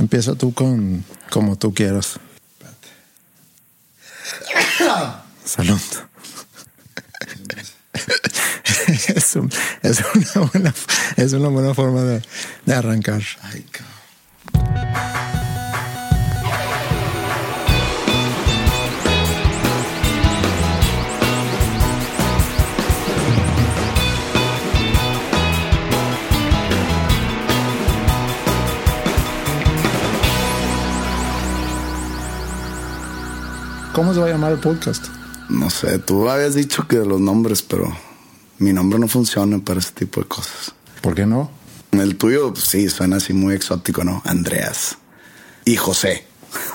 Empieza tú con como tú quieras. Salud. Es, un- es una, buena, forma de, de arrancar. Ay, ¿Cómo se va a llamar el podcast? No sé, tú habías dicho que los nombres, pero mi nombre no funciona para ese tipo de cosas. ¿Por qué no? El tuyo, pues, sí, suena así muy exótico, ¿no? Andreas. Y José.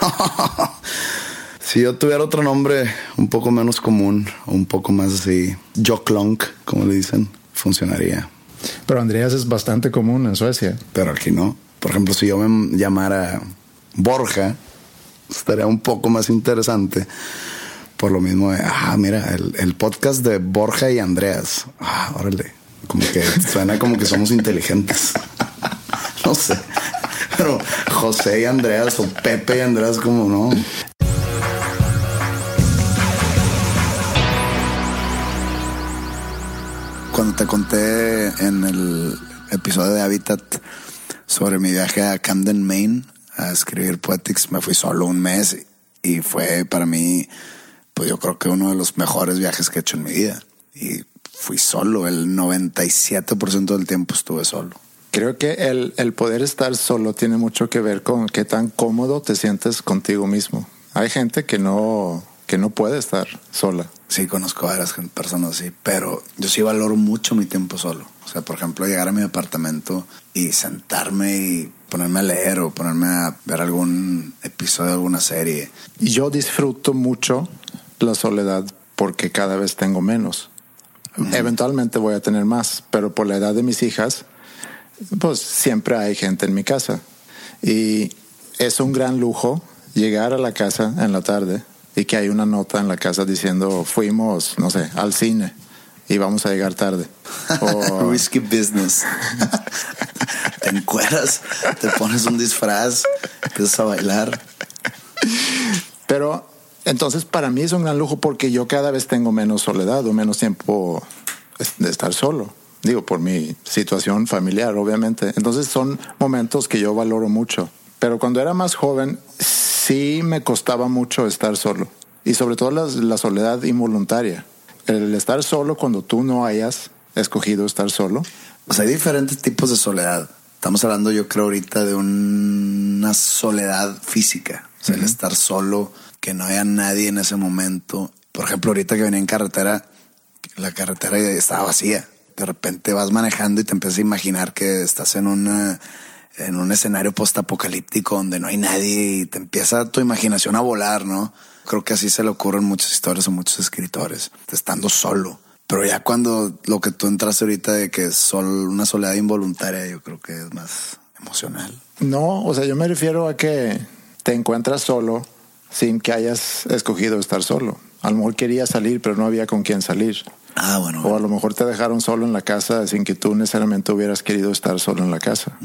si yo tuviera otro nombre un poco menos común, un poco más así, Joklonk, como le dicen, funcionaría. Pero Andreas es bastante común en Suecia. Pero aquí no. Por ejemplo, si yo me llamara Borja, estaría un poco más interesante. Por lo mismo ah, mira, el, el podcast de Borja y Andreas. Ah, órale. Como que suena como que somos inteligentes. no sé. Pero José y Andreas o Pepe y Andreas, como no. Cuando te conté en el episodio de Habitat sobre mi viaje a Camden, Maine, a escribir Poetics, me fui solo un mes y fue para mí, pues yo creo que uno de los mejores viajes que he hecho en mi vida. Y fui solo, el 97% del tiempo estuve solo. Creo que el, el poder estar solo tiene mucho que ver con qué tan cómodo te sientes contigo mismo. Hay gente que no, que no puede estar sola. Sí, conozco a varias personas así, pero yo sí valoro mucho mi tiempo solo. O sea, por ejemplo, llegar a mi apartamento y sentarme y ponerme a leer o ponerme a ver algún episodio de alguna serie. Yo disfruto mucho la soledad porque cada vez tengo menos. Eventualmente voy a tener más, pero por la edad de mis hijas, pues siempre hay gente en mi casa. Y es un gran lujo llegar a la casa en la tarde y que hay una nota en la casa diciendo fuimos, no sé, al cine y vamos a llegar tarde. O- Risky business. te encueras, te pones un disfraz, empiezas a bailar. Pero entonces para mí es un gran lujo porque yo cada vez tengo menos soledad o menos tiempo de estar solo. Digo, por mi situación familiar, obviamente. Entonces son momentos que yo valoro mucho. Pero cuando era más joven, sí me costaba mucho estar solo. Y sobre todo la, la soledad involuntaria. El estar solo cuando tú no hayas escogido estar solo. O sea, hay diferentes tipos de soledad. Estamos hablando, yo creo, ahorita de una soledad física. O sea, el estar solo, que no haya nadie en ese momento. Por ejemplo, ahorita que venía en carretera, la carretera estaba vacía. De repente vas manejando y te empiezas a imaginar que estás en una en un escenario postapocalíptico donde no hay nadie y te empieza tu imaginación a volar, ¿no? Creo que así se le ocurren muchas historias a muchos escritores, estando solo. Pero ya cuando lo que tú entraste ahorita de que es sol, una soledad involuntaria, yo creo que es más emocional. No, o sea, yo me refiero a que te encuentras solo sin que hayas escogido estar solo. A lo mejor querías salir, pero no había con quién salir. Ah, bueno. O a lo mejor te dejaron solo en la casa sin que tú necesariamente hubieras querido estar solo en la casa.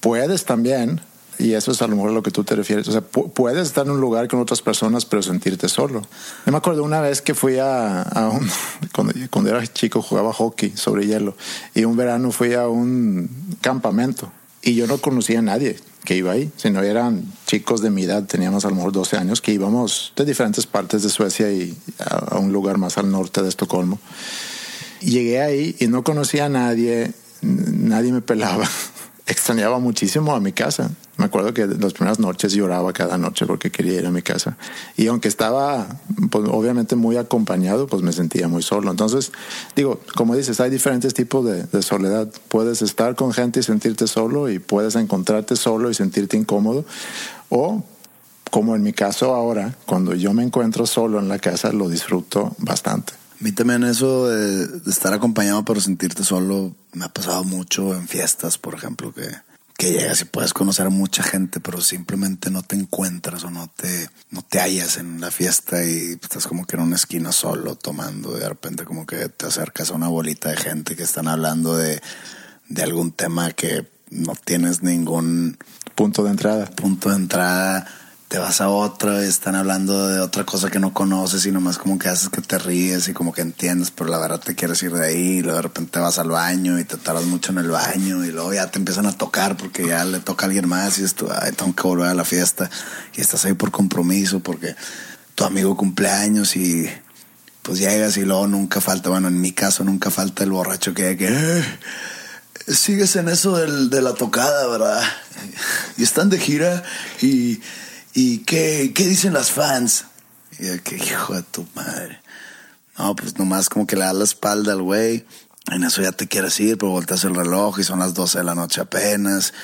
Puedes también Y eso es a lo mejor a lo que tú te refieres. O sea, puedes estar en un lugar con otras personas, pero sentirte solo. Yo me acuerdo una vez que fui a, un, cuando, cuando era chico jugaba hockey sobre hielo y un verano fui a un campamento y yo no conocía a nadie que iba ahí, sino eran chicos de mi edad, teníamos a lo mejor 12 años, que íbamos de diferentes partes de Suecia y a, un lugar más al norte de Estocolmo. llegué ahí y no conocía a nadie, nadie me pelaba. Extrañaba muchísimo a mi casa. Me acuerdo que las primeras noches lloraba cada noche porque quería ir a mi casa. Y aunque estaba, pues, obviamente muy acompañado, pues me sentía muy solo. Entonces, digo, como dices, hay diferentes tipos de, de soledad. Puedes estar con gente y sentirte solo y puedes encontrarte solo y sentirte incómodo. O como en mi caso ahora, cuando yo me encuentro solo en la casa, lo disfruto bastante. A mí también eso de, de, estar acompañado pero sentirte solo me ha pasado mucho en fiestas, por ejemplo, que que llegas y puedes conocer a mucha gente, pero simplemente no te encuentras o no te, no te hallas en la fiesta y estás como que en una esquina solo tomando y de repente como que te acercas a una bolita de gente que están hablando de, de algún tema que no tienes ningún punto de entrada. Punto de entrada te vas a otra y están hablando de otra cosa que no conoces y nomás como que haces que te ríes y como que entiendes, pero la verdad te quieres ir de ahí y luego de repente vas al baño y te tardas mucho en el baño y luego ya te empiezan a tocar porque ya le toca a alguien más y tú, ay, tengo que volver a la fiesta y estás ahí por compromiso porque tu amigo cumpleaños y pues llegas y luego nunca falta, bueno, en mi caso nunca falta el borracho que, que eh, sigues en eso de la tocada, ¿verdad? Y están de gira y ¿Y qué, qué dicen las fans? Y yo, que hijo de tu madre. No, pues nomás como que le das la espalda al güey. En eso ya te quieres ir, pero volteas el reloj y son las 12 de la noche apenas.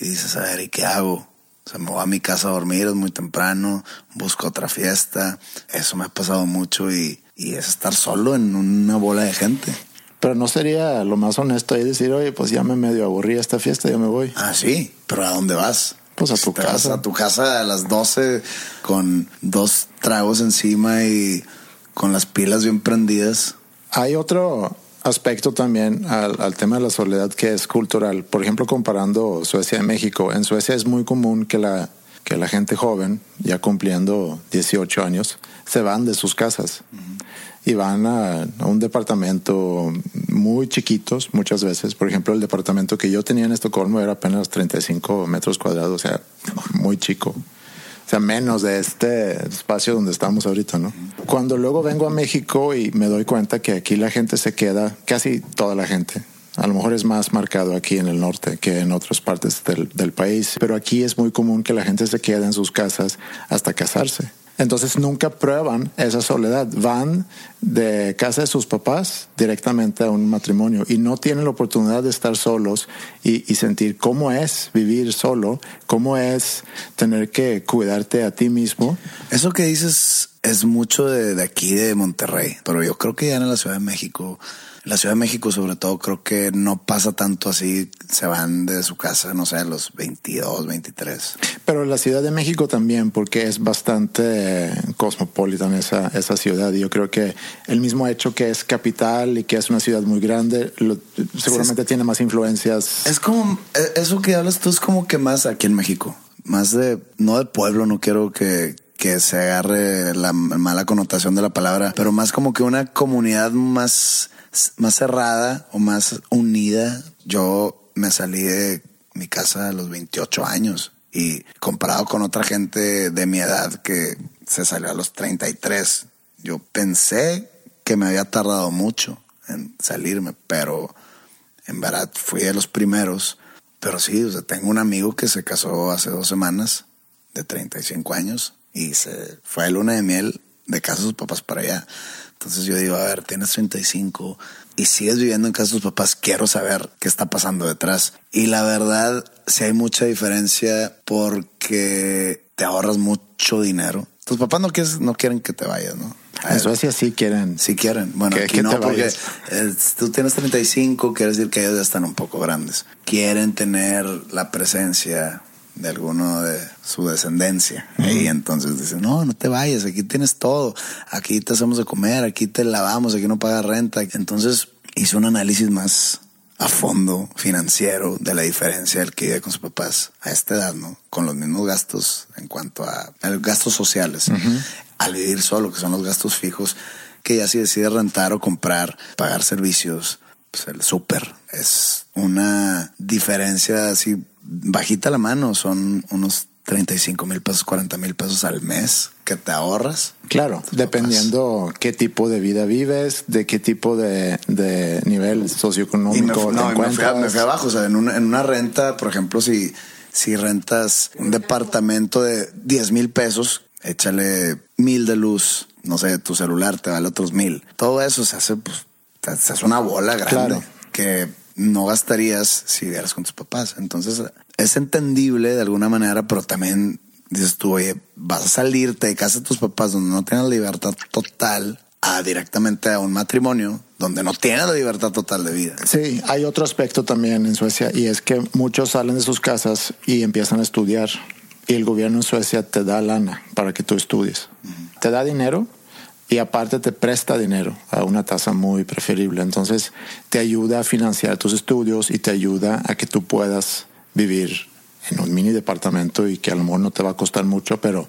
Y dices, a ver, ¿y qué hago? O sea, me voy a mi casa a dormir, es muy temprano, busco otra fiesta. Eso me ha pasado mucho y, y es estar solo en una bola de gente. Pero no sería lo más honesto ahí decir, oye, pues ya me medio aburrí esta fiesta, ya me voy. Ah, sí, pero ¿a dónde vas? Pues a tu casa. a tu casa a las 12 con dos tragos encima y con las pilas bien prendidas. Hay otro aspecto también al, tema de la soledad que es cultural. Por ejemplo, comparando Suecia y México. En Suecia es muy común que la, que la gente joven, ya cumpliendo 18 años, se van de sus casas y van a, un departamento muy chiquitos muchas veces. Por ejemplo, el departamento que yo tenía en Estocolmo era apenas 35 metros cuadrados, o sea, muy chico. O sea, menos de este espacio donde estamos ahorita, ¿no? Cuando luego vengo a México y me doy cuenta que aquí la gente se queda, casi toda la gente, a lo mejor es más marcado aquí en el norte que en otras partes del, del, país, pero aquí es muy común que la gente se quede en sus casas hasta casarse. Entonces nunca prueban esa soledad. Van de casa de sus papás directamente a un matrimonio y no tienen la oportunidad de estar solos y, sentir cómo es vivir solo, cómo es tener que cuidarte a ti mismo. Eso que dices es mucho de, de aquí, de Monterrey, pero yo creo que ya en la Ciudad de México la Ciudad de México, sobre todo, creo que no pasa tanto así. Se van de su casa, no sé, a los 22, 23. Pero la Ciudad de México también, porque es bastante cosmopolitan esa, esa ciudad. Y yo creo que el mismo hecho que es capital y que es una ciudad muy grande, seguramente tiene más influencias. Es como, e, eso que hablas tú es como que más aquí en México. Más de, no de pueblo, no quiero que, que se agarre la mala connotación de la palabra, pero más como que una comunidad más más cerrada o más unida. Yo me salí de mi casa a los 28 años y comparado con otra gente de mi edad que se salió a los 33, yo pensé que me había tardado mucho en salirme, pero en verdad fui de los primeros. Pero sí, tengo un amigo que se casó hace dos semanas, de 35 años, y se fue a luna de miel de casa de sus papás para allá. Entonces yo digo, a ver, tienes 35 y sigues viviendo en casa de tus papás, quiero saber qué está pasando detrás. Y la verdad, sí hay mucha diferencia porque te ahorras mucho dinero. Tus papás no, quieres, no quieren que te vayas, ¿no? En Suecia sí quieren. Sí quieren. Bueno, aquí no, porque eh, tú tienes 35, quiere decir que ellos ya están un poco grandes. Quieren tener la presencia de alguno de su descendencia. Y entonces dicen, no, no te vayas, aquí tienes todo, aquí te hacemos de comer, aquí te lavamos, aquí no pagas renta. Entonces hice un análisis más a fondo financiero de la diferencia del que vive con sus papás a esta edad, ¿no? Con los mismos gastos en cuanto a, gastos sociales, al vivir solo, que son los gastos fijos, que ya si decide rentar o comprar, pagar servicios, pues el súper es una diferencia así bajita la mano, son unos 35 mil pesos, 40 mil pesos al mes que te ahorras. Claro, dependiendo qué tipo de vida vives, de qué tipo de, nivel socioeconómico te no, encuentras. Me fui, abajo, o sea, en una, en una renta, por ejemplo, si, si rentas un departamento de 10 mil pesos, échale mil de luz, no sé, tu celular te vale otros mil. Todo eso se hace, pues, se hace una bola grande que no gastarías si vivieras con tus papás. Entonces, es entendible de alguna manera, pero también dices tú, oye, vas a salirte de casa de tus papás donde no tienes libertad total a directamente a un matrimonio donde no tienes la libertad total de vida. Sí, hay otro aspecto también en Suecia y es que muchos salen de sus casas y empiezan a estudiar y el gobierno en Suecia te da lana para que tú estudies. Te da dinero y aparte te presta dinero a una tasa muy preferible. Entonces te ayuda a financiar tus estudios y te ayuda a que tú puedas vivir en un mini departamento y que a lo mejor no te va a costar mucho, pero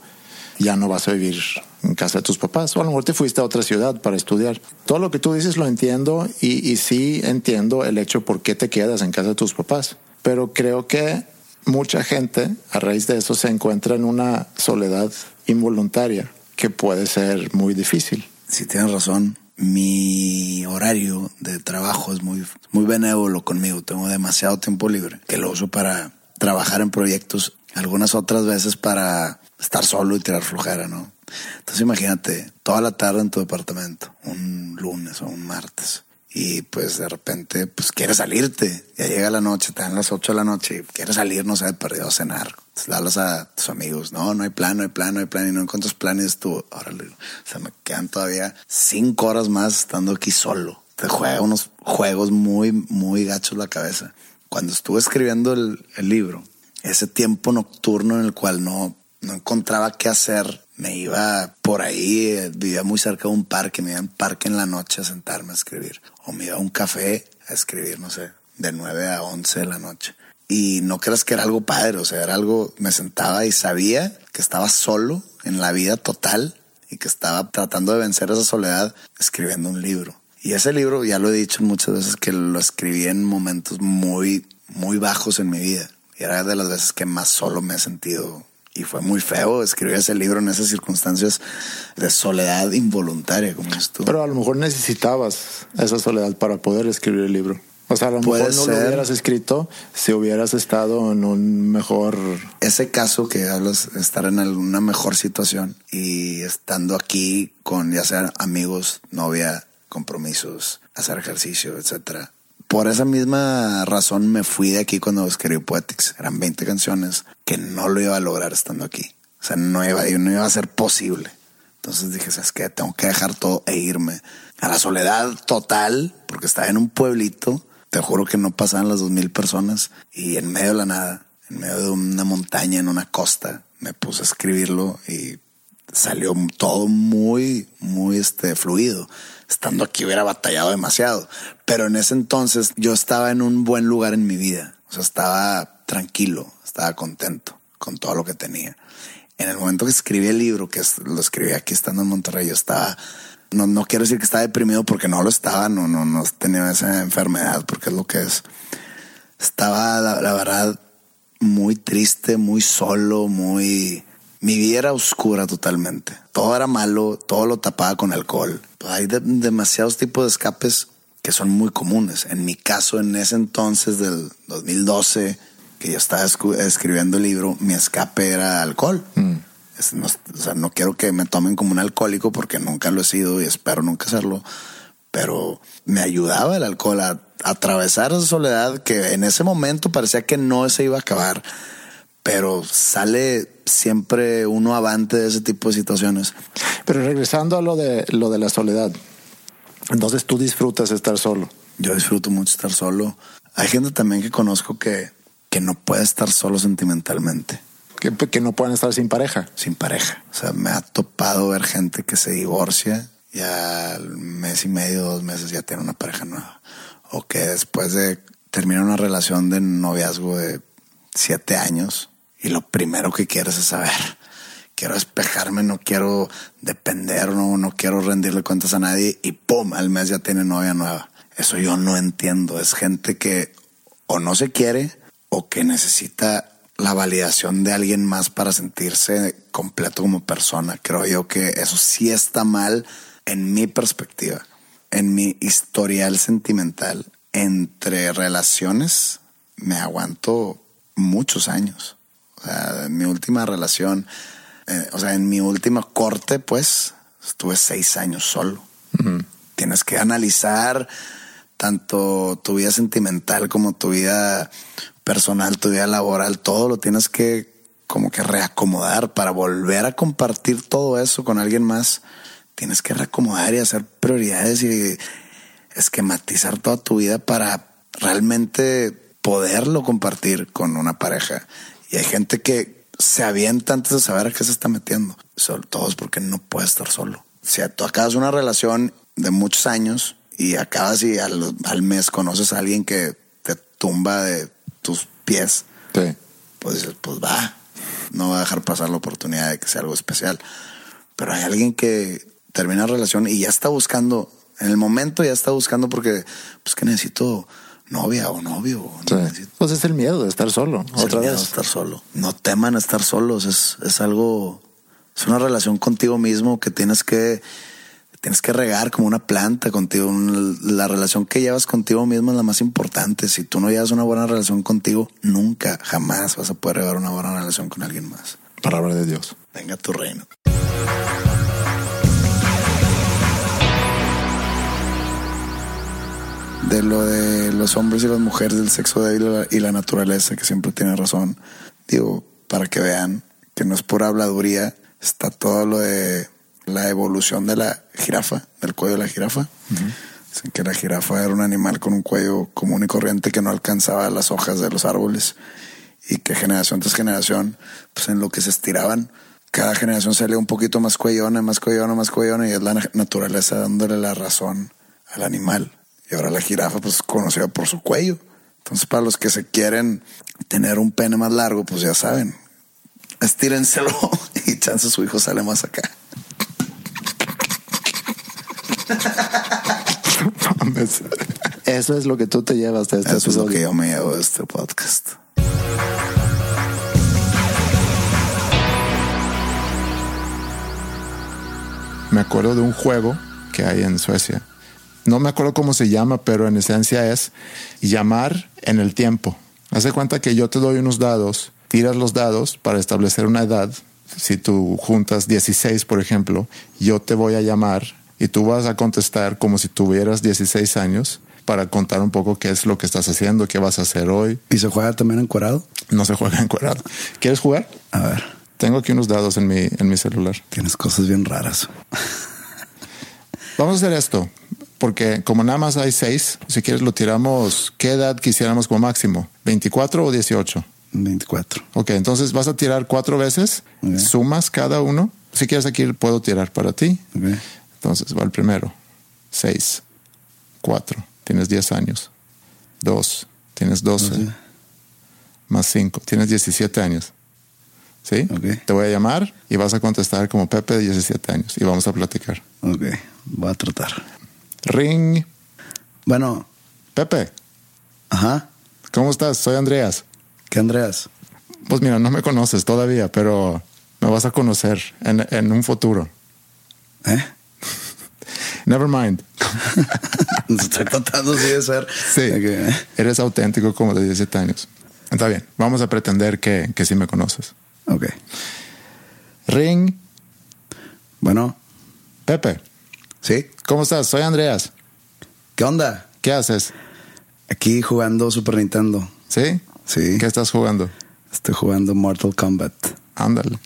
ya no vas a vivir en casa de tus papás. O a lo mejor te fuiste a otra ciudad para estudiar. Todo lo que tú dices lo entiendo y, y sí entiendo el hecho por qué te quedas en casa de tus papás. Pero creo que mucha gente a raíz de eso se encuentra en una soledad involuntaria que puede ser muy difícil. Si tienes razón. Mi horario de trabajo es muy, muy benévolo conmigo. Tengo demasiado tiempo libre que lo uso para trabajar en proyectos, algunas otras veces para estar solo y tirar flojera, ¿no? Entonces imagínate, toda la tarde en tu departamento, un lunes o un martes, y pues de repente, pues quieres salirte. Ya llega la noche, te dan las 8 de la noche y quieres salir, no sé, perdido a cenar. Entonces hablas a tus amigos, no, no hay plan, no hay plan, no hay plan, y no encuentras planes tú, órale, o sea, me quedan todavía cinco horas más estando aquí solo. Te juega unos juegos muy, muy gachos la cabeza. Cuando estuve escribiendo el, el libro, ese tiempo nocturno en el cual no, no encontraba qué hacer, me iba por ahí, eh, vivía muy cerca de un parque, me iba en parque en la noche a sentarme a escribir. O me iba a un café a escribir, no sé, de 9 a 11 de la noche. Y no creas que era algo padre, o sea, era algo, me sentaba y sabía que estaba solo en la vida total y que estaba tratando de vencer esa soledad escribiendo un libro. Y ese libro, ya lo he dicho muchas veces, que lo escribí en momentos muy, muy bajos en mi vida. Y era de las veces que más solo me he sentido y fue muy feo escribir ese libro en esas circunstancias de soledad involuntaria, como es tú. Pero a lo mejor necesitabas esa soledad para poder escribir el libro. O sea, a lo mejor no lo hubieras escrito si hubieras estado en un mejor... Ese caso que hablas, estar en alguna mejor situación y estando aquí con ya sea amigos, novia, compromisos, hacer ejercicio, etcétera por esa misma razón me fui de aquí cuando escribí Poetics. Eran 20 canciones que no lo iba a lograr estando aquí. O sea, no iba, no iba a ser posible. Entonces dije, ¿sabes qué? Tengo que dejar todo e irme a la soledad total, porque estaba en un pueblito. Te juro que no pasaban las dos mil personas y en medio de la nada, en medio de una montaña, en una costa, me puse a escribirlo y salió todo muy, muy este, fluido estando aquí hubiera batallado demasiado. Pero en ese entonces yo estaba en un buen lugar en mi vida. O sea, estaba tranquilo, estaba contento con todo lo que tenía. En el momento que escribí el libro, que lo escribí aquí estando en Monterrey, yo estaba, no, no quiero decir que estaba deprimido porque no lo estaba, no, no, no tenía esa enfermedad porque es lo que es. Estaba, la verdad, muy triste, muy solo, muy, mi vida era oscura totalmente. Todo era malo, todo lo tapaba con alcohol. Hay demasiados tipos de escapes que son muy comunes. En mi caso, en ese entonces del 2012, que yo estaba escribiendo el libro, mi escape era alcohol. Mm. no, o sea, no quiero que me tomen como un alcohólico porque nunca lo he sido y espero nunca serlo. Pero me ayudaba el alcohol a atravesar esa soledad que en ese momento parecía que no se iba a acabar pero sale siempre uno avante de ese tipo de situaciones. Pero regresando a lo de lo de la soledad, entonces tú disfrutas estar solo. Yo disfruto mucho estar solo. Hay gente también que conozco que, que no puede estar solo sentimentalmente. Que, que no pueden estar sin pareja. Sin pareja. O sea, me ha topado ver gente que se divorcia y al mes y medio, dos meses ya tiene una pareja nueva. O que después de termina una relación de noviazgo de siete años y lo primero que quieres es saber. Quiero despejarme, no quiero depender, no, no quiero rendirle cuentas a nadie y ¡pum! Al mes ya tiene novia nueva. Eso yo no entiendo. Es gente que o no se quiere o que necesita la validación de alguien más para sentirse completo como persona. Creo yo que eso sí está mal en mi perspectiva, en mi historial sentimental. Entre relaciones me aguanto muchos años. O sea, en mi última relación, eh, o sea, en mi última corte, pues, estuve seis años solo. Tienes que analizar tanto tu vida sentimental como tu vida personal, tu vida laboral, todo lo tienes que como que reacomodar para volver a compartir todo eso con alguien más. Tienes que reacomodar y hacer prioridades y esquematizar toda tu vida para realmente poderlo compartir con una pareja. Y hay gente que se avienta antes de saber a qué se está metiendo. Sobre todo es porque no puede estar solo. Si tú acabas una relación de muchos años y acabas y al, al mes conoces a alguien que te tumba de tus pies, Sí. pues dices, pues va, no va a dejar pasar la oportunidad de que sea algo especial. Pero hay alguien que termina la relación y ya está buscando, en el momento ya está buscando porque, pues que necesito novia o novio. Sí. Pues es el miedo de estar solo. es el miedo vez. a estar solo. No teman estar solos, es, es algo, es una relación contigo mismo que tienes que, tienes que regar como una planta contigo. La relación que llevas contigo mismo es la más importante. Si tú no llevas una buena relación contigo, nunca, jamás vas a poder llevar una buena relación con alguien más. Palabra de Dios. Venga a tu reino. De lo de los hombres y las mujeres, del sexo débil y la- naturaleza, que siempre tiene razón. Digo, para que vean que no es pura habladuría, está todo lo de la evolución de la jirafa, del cuello de la jirafa. Dicen que la jirafa era un animal con un cuello común y corriente que no alcanzaba las hojas de los árboles y que generación tras generación, pues en lo que se estiraban, cada generación salía un poquito más cuellona, más cuellona, más cuellona y es la na- naturaleza dándole la razón al animal. Y ahora la jirafa pues es conocida por su cuello. Entonces para los que se quieren tener un pene más largo, pues ya saben, estírenselo y chance su hijo sale más acá. Eso es lo que tú te llevas de este Eso es lo que yo me llevo de este podcast. Me acuerdo de un juego que hay en Suecia. No me acuerdo cómo se llama, pero en esencia es llamar en el tiempo. Hace cuenta que yo te doy unos dados, tiras los dados para establecer una edad. Si tú juntas 16, por ejemplo, yo te voy a llamar y tú vas a contestar como si tuvieras 16 años para contar un poco qué es lo que estás haciendo, qué vas a hacer hoy. ¿Y se juega también encuerado? No se juega encuadrado. ¿Quieres jugar? A ver, Tengo aquí unos dados en mi, en mi celular. tienes cosas bien raras. Vamos a hacer esto, porque como nada más hay seis, si quieres lo tiramos, ¿qué edad quisiéramos como máximo? ¿24 o 18? 24. Ok, entonces vas a tirar cuatro veces, sumas cada uno. Si quieres aquí puedo tirar para ti. Ok. Entonces va el primero. Seis, cuatro, tienes 10 años. Dos, tienes 12. Doce. Más cinco, tienes 17 años. ¿Sí? Ok. Te voy a llamar y vas a contestar como Pepe de 17 años y vamos a platicar. Ok, voy a tratar. Ring. Bueno, Pepe, ajá. ¿cómo estás? Soy Andreas. ¿Qué Andreas? Pues mira, no me conoces todavía, pero me vas a conocer en, en un futuro. ¿Eh? Never mind. Estoy tratando de ser. Sí, ¿eh? eres auténtico como de 17 años. Está bien, vamos a pretender que, que sí me conoces. Ok. Ring. Bueno, Pepe, sí. ¿cómo estás? Soy Andreas. ¿Qué onda? ¿Qué haces? Aquí jugando Super Nintendo. ¿Sí? Sí. ¿Qué estás jugando? Estoy jugando Mortal Kombat. Ándale.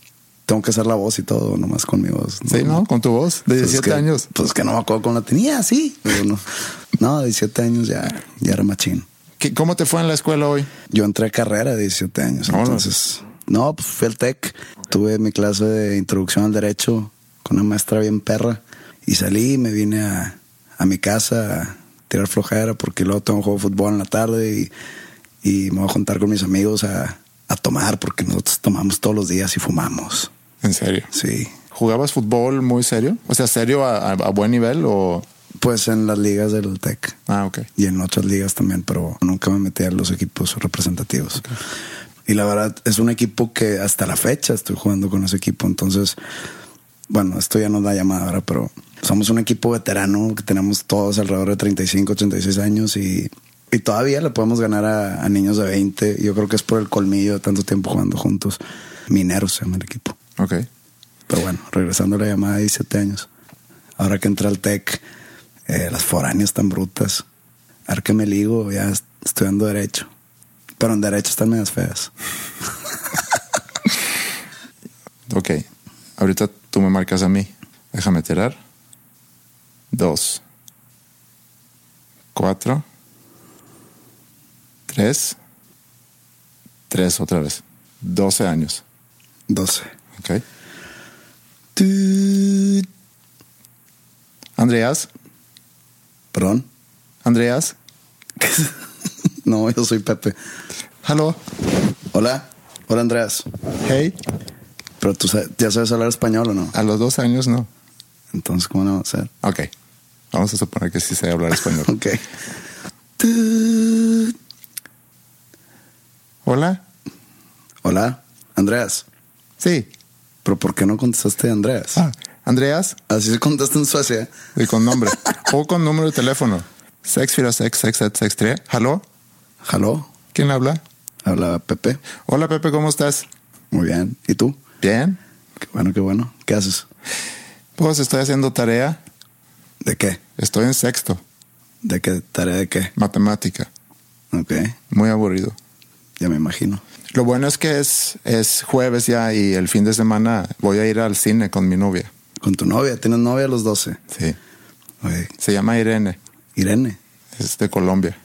Tengo que hacer la voz y todo, nomás con mi voz. Sí, ¿no? Con tu voz de Pues 17 que- años. Pues que no me acuerdo cómo la tenía, sí. Pero no, no, de 17 años ya, ya era machín. ¿Qué- ¿Cómo te fue en la escuela hoy? Yo entré a carrera de 17 años. Vámonos. Entonces, no, pues fui al TEC. Tuve mi clase de introducción al derecho con una maestra bien perra. Y salí me vine a, a mi casa a tirar flojera porque luego tengo un juego de fútbol en la tarde y, y me voy a juntar con mis amigos a, a tomar porque nosotros tomamos todos los días y fumamos. ¿En serio? Sí. ¿Jugabas fútbol muy serio? O sea, serio a, a- a buen nivel o... Pues en las ligas del TEC Ah, ok. y en otras ligas también, pero nunca me metí a los equipos representativos. Y la verdad es un equipo que hasta la fecha estoy jugando con ese equipo. Entonces, bueno, esto ya no da llamada ahora, pero somos un equipo veterano que tenemos todos alrededor de 35, 86 años y, y todavía le podemos ganar a, a niños de 20. Yo creo que es por el colmillo de tanto tiempo jugando juntos. Mineros se llama el equipo. Ok. Pero bueno, regresando a la llamada de 17 años. Ahora que entra al TEC, eh, las foráneas tan brutas. A ver qué me ligo, ya est- estudiando Derecho. Pero en Derecho están medias feas. Ok. Ahorita tú me marcas a mí. Déjame tirar. Dos. Cuatro. Tres. Tres otra vez. Doce años. 12. Ok. Andreas. ¿Perdón? Andreas. No, yo soy Pepe. Hello. Hola. Hola, Andreas. Hey. Pero tú ya sabes hablar español o no? A los dos años no. Entonces, ¿cómo no va a ser? Ok. Vamos a suponer que sí sé hablar español. Ok. Hola. Hola, Andreas. Sí. ¿Pero por qué no contestaste Andreas? Ah, Andreas. Así se contesta en Suecia. Y con nombre. o con número de teléfono. 646-6763. ¿Halo? ¿Halo? ¿Quién habla? Habla Pepe. Hola Pepe, ¿cómo estás? Muy bien. ¿Y tú? Bien. Qué bueno, qué bueno. ¿Qué haces? Pues estoy haciendo tarea. ¿De qué? Estoy en sexto. ¿De qué? ¿Tarea de qué? Matemática. Ok, Muy aburrido. ya me imagino. Lo bueno es que es, es jueves ya y el fin de semana voy a ir al cine con mi novia. ¿Con tu novia? ¿Tienes novia a los 12? Sí. Se llama Irene. Irene. Es de Colombia.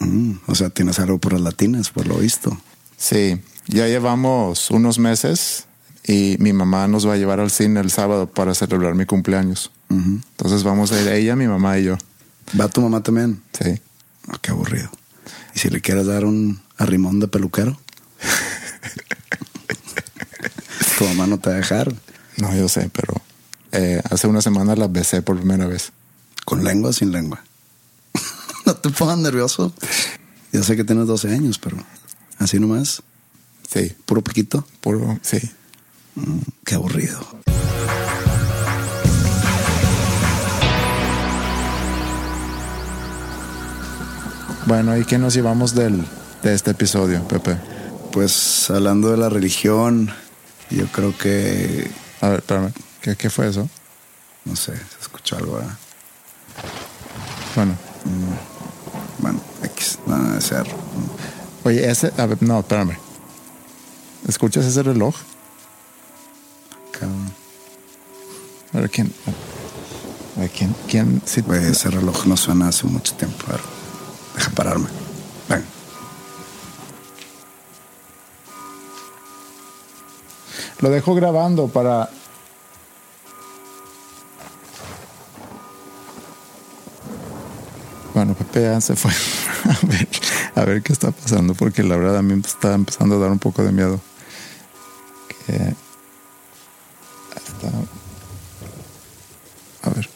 Mm, o sea, tienes algo por las latinas, por lo visto. Sí. Ya llevamos unos meses y mi mamá nos va a llevar al cine el sábado para celebrar mi cumpleaños. Entonces vamos a ir ella, mi mamá y yo. ¿Va tu mamá también? Sí. Ah, qué aburrido. ¿Y si le quieres dar un arrimón de peluquero? tu mamá no te va a dejar. No, yo sé, pero eh, hace una semana la besé por primera vez. ¿Con lengua o sin lengua? no te pongas nervioso. Ya sé que tienes 12 años, pero así nomás, Sí, puro poquito. puro, sí. Mm, qué aburrido. Bueno, ¿y qué nos llevamos del, de este episodio, Pepe? Pues hablando de la religión, yo creo que, A ver, espérame. ¿Qué, qué fue eso? no sé, se escuchó algo. ¿verdad? Bueno, Bueno, X, no debe ser. oye, ese, a ver, no, espérame. ¿Escuchas ese reloj? Cabrón. A ver, ¿quién? A ver, ¿quién? ¿Quién? Güey, ese reloj no suena hace mucho tiempo. A ver, deja pararme. Ven. Lo dejo grabando para... Bueno, Pepe se fue a ver, a ver qué está pasando, porque la verdad a mí me está empezando a dar un poco de miedo. Que. A ver.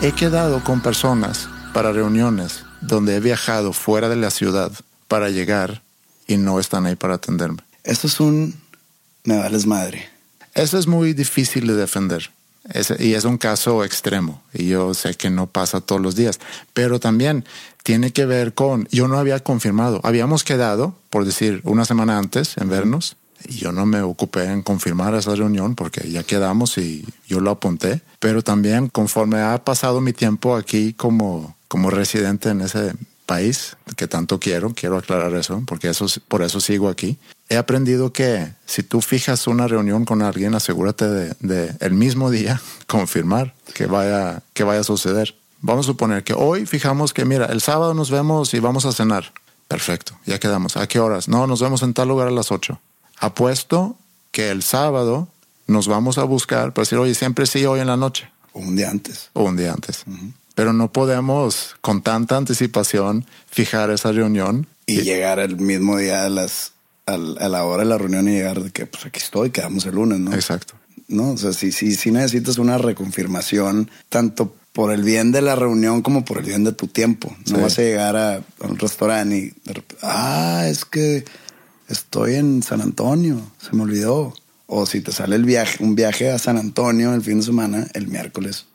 He quedado con personas para reuniones donde he viajado fuera de la ciudad para llegar y no están ahí para atenderme. Esto es un me vales madre. Eso es muy difícil de defender. Es- y es un caso extremo. Y yo sé que no pasa todos los días. Pero también tiene que ver con, yo no había confirmado. Habíamos quedado, por decir, una semana antes en vernos. Yo no me ocupé en confirmar esa reunión porque ya quedamos y yo lo apunté. Pero también conforme ha pasado mi tiempo aquí como, como residente en ese país que tanto quiero, quiero aclarar eso, porque eso, por eso sigo aquí. He aprendido que si tú fijas una reunión con alguien, asegúrate de, de el mismo día confirmar que vaya, que vaya a suceder. Vamos a suponer que hoy fijamos que, mira, el sábado nos vemos y vamos a cenar. Perfecto, ya quedamos. ¿A qué horas? No, nos vemos en tal lugar a las 8. Apuesto que el sábado nos vamos a buscar para decir, oye, siempre sí, hoy en la noche O un día antes. o un día antes. Pero no podemos con tanta anticipación fijar esa reunión Y llegar el mismo día a las a la hora de la reunión y llegar de que pues aquí estoy, quedamos el lunes, ¿no? Exacto. No, o sea, sí, sí, sí necesitas una reconfirmación, tanto por el bien de la reunión como por el bien de tu tiempo. No Sí. vas a llegar a, a un restaurante y de repente, ah, es que estoy en San Antonio, se me olvidó. O si te sale el viaje, un viaje a San Antonio el fin de semana, el miércoles,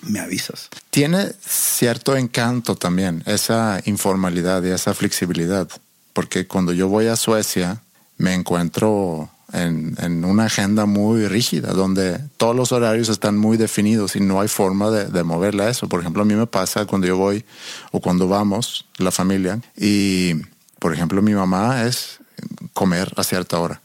me avisas. Tiene cierto encanto también esa informalidad y esa flexibilidad, porque cuando yo voy a Suecia me encuentro en, en una agenda muy rígida, donde todos los horarios están muy definidos y no hay forma de, de moverle a eso. Por ejemplo, a mí me pasa cuando yo voy o cuando vamos, la familia, y por ejemplo mi mamá es comer a cierta hora.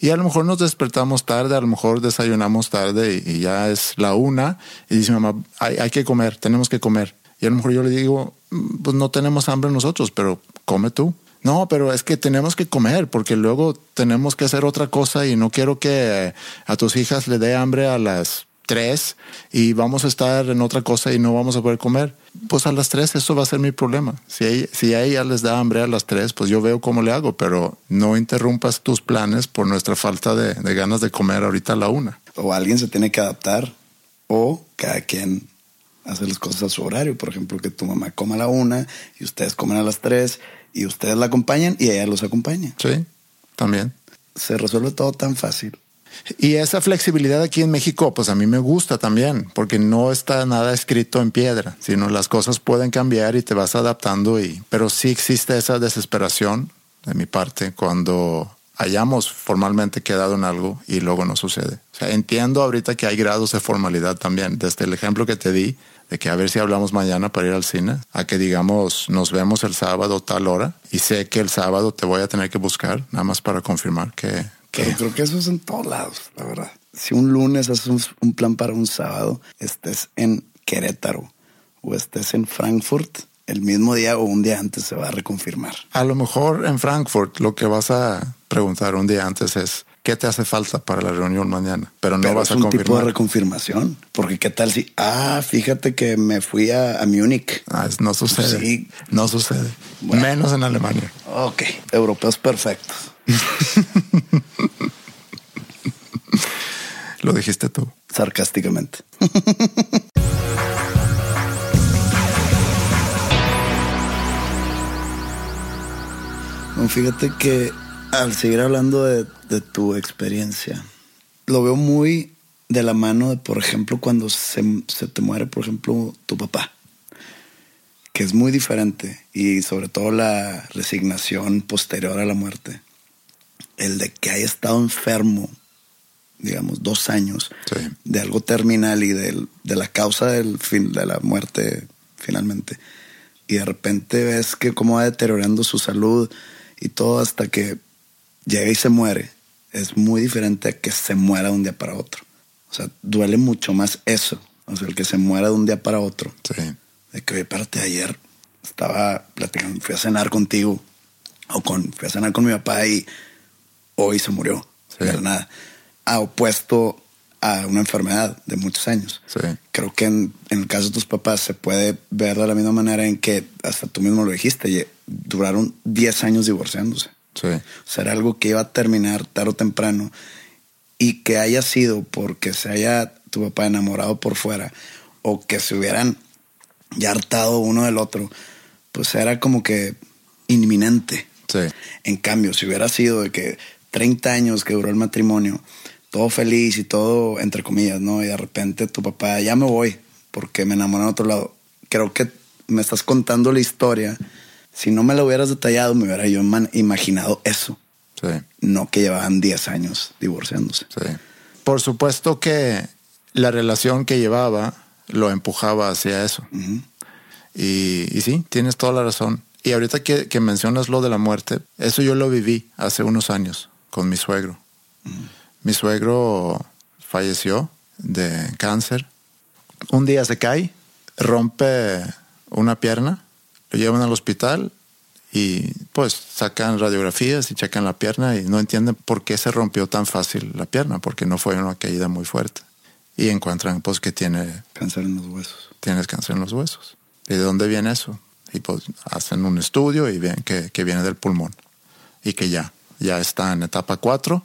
Y a lo mejor nos despertamos tarde, a lo mejor desayunamos tarde y, ya es la una y dice mamá, hay, hay que comer, tenemos que comer. Y a lo mejor yo le digo, "Mm, pues no tenemos hambre nosotros, pero come tú. No, pero es que tenemos que comer porque luego tenemos que hacer otra cosa y no quiero que a tus hijas le dé hambre a las tres y vamos a estar en otra cosa y no vamos a poder comer. Pues a las tres eso va a ser mi problema. Si, ella- si a ella les da hambre a las tres, pues yo veo cómo le hago, pero no interrumpas tus planes por nuestra falta de, de ganas de comer ahorita a la una. O alguien se tiene que adaptar o cada quien hace las cosas a su horario. Por ejemplo, que tu mamá coma a la una y ustedes comen a las tres y ustedes la acompañan y ella los acompaña. Sí, también. Se resuelve todo tan fácil. Y esa flexibilidad aquí en México, pues a mí me gusta también, porque no está nada escrito en piedra, sino las cosas pueden cambiar y te vas adaptando. Y, pero sí existe esa desesperación de mi parte cuando hayamos formalmente quedado en algo y luego no sucede. O sea, entiendo ahorita que hay grados de formalidad también, desde el ejemplo que te di de que a ver si hablamos mañana para ir al cine, a que digamos nos vemos el sábado tal hora y sé que el sábado te voy a tener que buscar nada más para confirmar que, que Pero creo que eso es en todos lados, la verdad. Si un lunes haces un, un plan para un sábado, estés en Querétaro o estés en Frankfurt, el mismo día o un día antes se va a reconfirmar. A lo mejor en Frankfurt lo que vas a preguntar un día antes es ¿qué te hace falta para la reunión mañana? Pero no Pero vas es a un tipo de confirmar. reconfirmación. Porque qué tal si, ah, fíjate que me fui a, a Múnich. Ah, no sucede. Sí. No sucede. Bueno. Menos en Alemania. Ok, europeos perfectos. Lo dijiste tú. Sarcásticamente. Fíjate que al seguir hablando de, tu experiencia, lo veo muy de la mano de, por ejemplo, cuando se te muere, por ejemplo, tu papá, que es muy diferente y sobre todo la resignación posterior a la muerte, el de que haya estado enfermo, digamos, dos años Sí. de algo terminal y del- de la causa del fin, de la muerte finalmente. Y de repente ves que cómo va deteriorando su salud y todo hasta que llega y se muere. Es muy diferente a que se muera de un día para otro. O sea, duele mucho más eso. O sea, el que se muera de un día para otro. Sí. De que, oye, espérate, ayer estaba platicando, fui a cenar contigo o con, fui a cenar con mi papá y hoy se murió. Sí. De la nada. Ha opuesto a una enfermedad de muchos años. Sí. Creo que en, en el caso de tus papás se puede ver de la misma manera en que hasta tú mismo lo dijiste, duraron 10 años divorciándose. Sí. O sea, era algo que iba a terminar tarde o temprano y que haya sido porque se haya tu papá enamorado por fuera o que se hubieran ya hartado uno del otro, pues era como que inminente. Sí. En cambio, si hubiera sido de que 30 años que duró el matrimonio, todo feliz y todo entre comillas, ¿no? Y de repente tu papá, ya me voy porque me enamoré en otro lado. Creo que me estás contando la historia. Si no me la hubieras detallado, me hubiera yo imaginado eso. Sí. No que llevaban 10 años divorciándose. Sí. Por supuesto que la relación que llevaba lo empujaba hacia eso. y, y sí, tienes toda la razón. Y ahorita que, que mencionas lo de la muerte, eso yo lo viví hace unos años con mi suegro. Mi suegro falleció de cáncer. Un día se cae, rompe una pierna, lo llevan al hospital y pues sacan radiografías y checan la pierna y no entienden por qué se rompió tan fácil la pierna, porque no fue una caída muy fuerte. Y encuentran pues que tiene, Cáncer en los huesos. tienes cáncer en los huesos. ¿Y de dónde viene eso? Y pues hacen un estudio y ven que, que viene del pulmón y que ya, ya está en etapa 4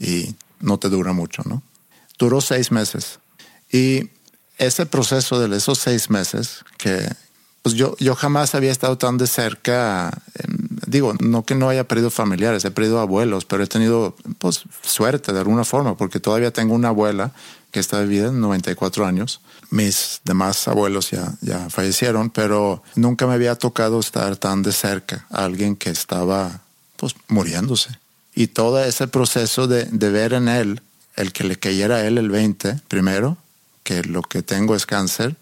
y no te dura mucho, ¿no? Duró seis meses. Y ese proceso de esos seis meses que pues yo, yo jamás había estado tan de cerca, eh, digo, no que no haya perdido familiares, he perdido abuelos, pero he tenido pues suerte de alguna forma, porque todavía tengo una abuela que está vivida en 94 años. Mis demás abuelos ya, ya fallecieron, pero nunca me había tocado estar tan de cerca a alguien que estaba pues muriéndose. Y todo ese proceso de, de ver en él, el que le cayera a él el 20, primero, que lo que tengo es cáncer,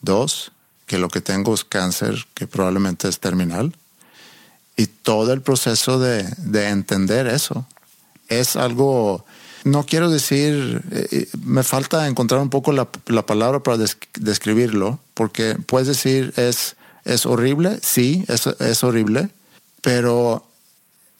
dos, que lo que tengo es cáncer que probablemente es terminal, y todo el proceso de, de entender eso. Es algo, no quiero decir, eh, me falta encontrar un poco la, la palabra para des- describirlo, porque puedes decir es, es horrible, sí, es, es horrible, pero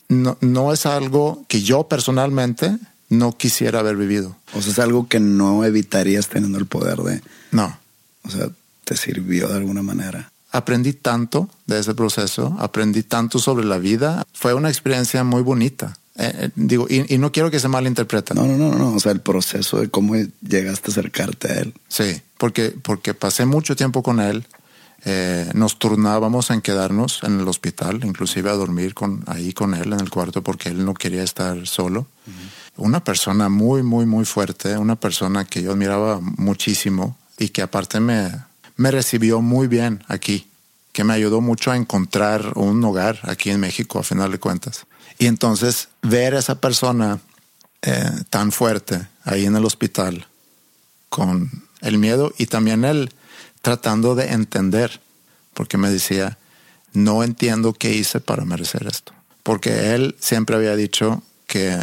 no, no es algo que yo personalmente no quisiera haber vivido. O sea, es algo que no evitarías teniendo el poder de, No, o sea, te sirvió de alguna manera. aprendí tanto de ese proceso, aprendí tanto sobre la vida. Fue una experiencia muy bonita. Eh, eh, digo, y, y no quiero que se malinterprete. No, no, no, no. O sea, el proceso de cómo llegaste a acercarte a él. Sí, porque, porque pasé mucho tiempo con él. Eh, nos turnábamos en quedarnos en el hospital, inclusive a dormir con, ahí con él en el cuarto porque él no quería estar solo. Una persona muy, muy, muy fuerte, una persona que yo admiraba muchísimo y que aparte me, me recibió muy bien aquí, que me ayudó mucho a encontrar un hogar aquí en México, a final de cuentas. Y entonces ver a esa persona eh, tan fuerte ahí en el hospital, con el miedo y también él tratando de entender, porque me decía, no entiendo qué hice para merecer esto. Porque él siempre había dicho que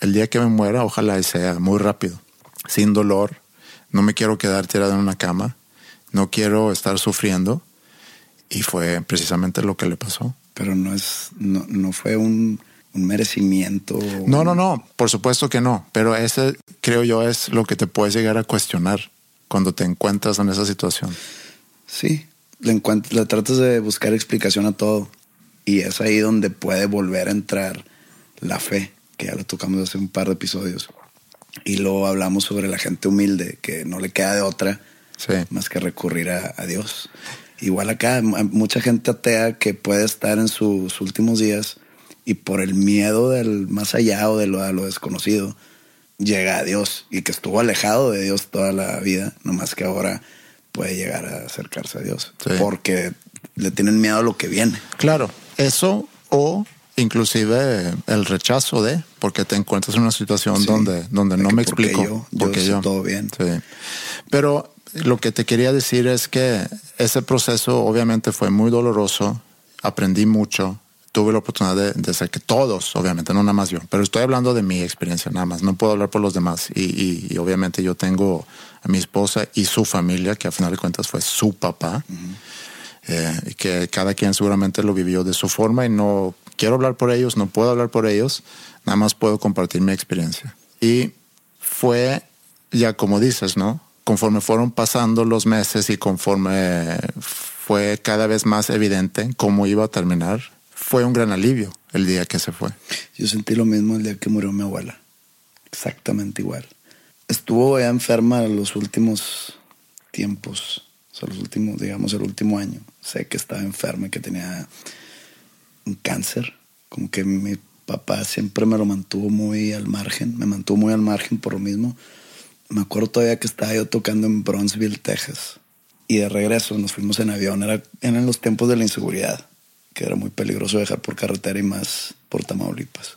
el día que me muera, ojalá sea muy rápido, sin dolor, no me quiero quedar tirado en una cama, no quiero estar sufriendo. Y fue precisamente lo que le pasó. Pero no es, no, no fue un, un merecimiento. No, no, no, por supuesto que no, pero ese creo yo es lo que te puedes llegar a cuestionar cuando te encuentras en esa situación. Sí, le, le tratas de buscar explicación a todo. Y es ahí donde puede volver a entrar la fe, que ya lo tocamos hace un par de episodios. Y luego hablamos sobre la gente humilde, que no le queda de otra Sí. más que recurrir a, a Dios. Igual acá, mucha gente atea que puede estar en sus últimos días y por el miedo del más allá o de lo, a lo desconocido, llega a Dios y que estuvo alejado de Dios toda la vida, nomás que ahora puede llegar a acercarse a Dios Sí. porque le tienen miedo a lo que viene. Claro, eso o inclusive el rechazo de, porque te encuentras en una situación Sí. donde, donde De no me ¿por qué explico. yo? Yo porque sé todo bien. Sí. Pero lo que te quería decir es que ese proceso obviamente fue muy doloroso, aprendí mucho, tuve la oportunidad de, de hacer que todos, obviamente, no nada más yo, pero estoy hablando de mi experiencia nada más, no puedo hablar por los demás. Y, y- y obviamente yo tengo a mi esposa y su familia, que a final de cuentas fue su papá, eh, y que cada quien seguramente lo vivió de su forma y no quiero hablar por ellos, no puedo hablar por ellos, nada más puedo compartir mi experiencia. Y fue, ya como dices, ¿no? Conforme fueron pasando los meses y conforme fue cada vez más evidente cómo iba a terminar, fue un gran alivio el día que se fue. Yo sentí lo mismo el día que murió mi abuela. Exactamente igual. Estuvo ya enferma los últimos tiempos, o sea, los últimos, digamos, el último año. Sé que estaba enferma y que tenía un cáncer. Como que mi papá siempre me lo mantuvo muy al margen, me mantuvo muy al margen por lo mismo. Me acuerdo todavía que estaba yo tocando en Bronzeville, Texas. Y de regreso nos fuimos en avión. Era, eran los tiempos de la inseguridad, que era muy peligroso viajar por carretera y más por Tamaulipas.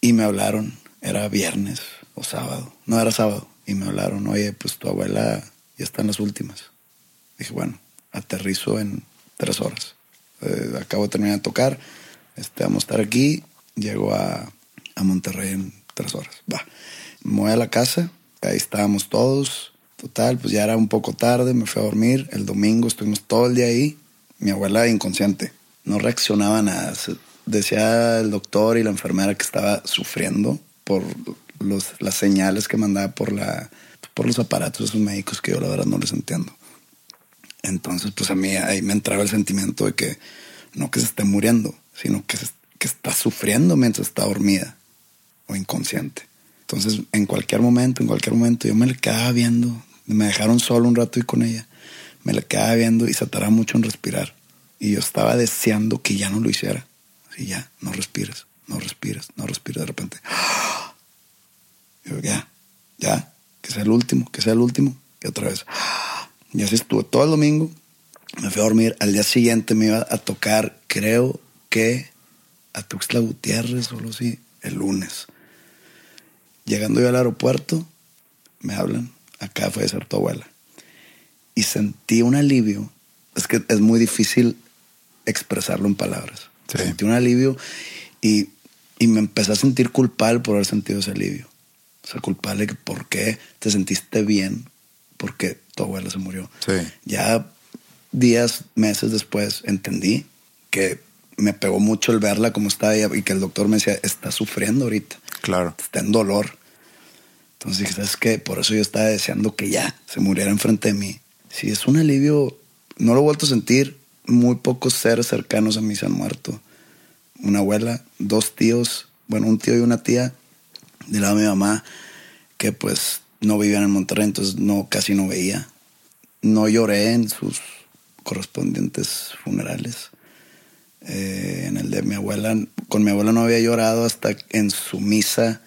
Y me hablaron, era viernes o sábado. No, era sábado. Y me hablaron, oye, pues tu abuela ya está en las últimas. Dije, bueno, aterrizo en tres horas. Eh, acabo de terminar de tocar, este, vamos a estar aquí, llego a, a Monterrey en tres horas. Va, me voy a la casa, ahí estábamos todos. Total, pues ya era un poco tarde, me fui a dormir. El domingo estuvimos todo el día ahí. Mi abuela inconsciente, no reaccionaba a nada. Se- decía el doctor y la enfermera que estaba sufriendo por los, las señales que mandaba por, la, por los aparatos de esos médicos que yo la verdad no les entiendo. Entonces, pues a mí ahí me entraba el sentimiento de que no que se esté muriendo, sino que, que está sufriendo mientras está dormida o inconsciente. Entonces, en cualquier momento, en cualquier momento, yo me le quedaba viendo. Me dejaron solo un rato y con ella. Me la quedaba viendo y se tardaba mucho en respirar. Y yo estaba deseando que ya no lo hiciera. Así ya, no respires, no respires, no respires. De repente, yo, ya, ya, que sea el último, que sea el último. Y otra vez, y así estuve todo el domingo. Me fui a dormir. Al día siguiente me iba a tocar, creo que a Tuxtla Gutiérrez o algo así, el lunes. Llegando yo al aeropuerto, me hablan, acá fue a ser tu abuela. Y sentí un alivio. Es que es muy difícil expresarlo en palabras. Sí. Sentí un alivio y, y me empecé a sentir culpable por haber sentido ese alivio. O sea, culpable que por qué te sentiste bien porque tu abuela se murió. Sí. Ya días, meses después entendí que me pegó mucho el verla como estaba y que el doctor me decía, está sufriendo ahorita Claro. está en dolor. Entonces dije, ¿sabes qué? Por eso yo estaba deseando que ya se muriera enfrente de mí. Sí, es un alivio. No lo he vuelto a sentir. Muy pocos seres cercanos a mí se han muerto. Una abuela, dos tíos, bueno, un tío y una tía del lado de mi mamá, que pues no vivían en Monterrey, entonces no, casi no veía. No lloré en sus correspondientes funerales. Eh, en el de mi abuela, con mi abuela no había llorado hasta en su misa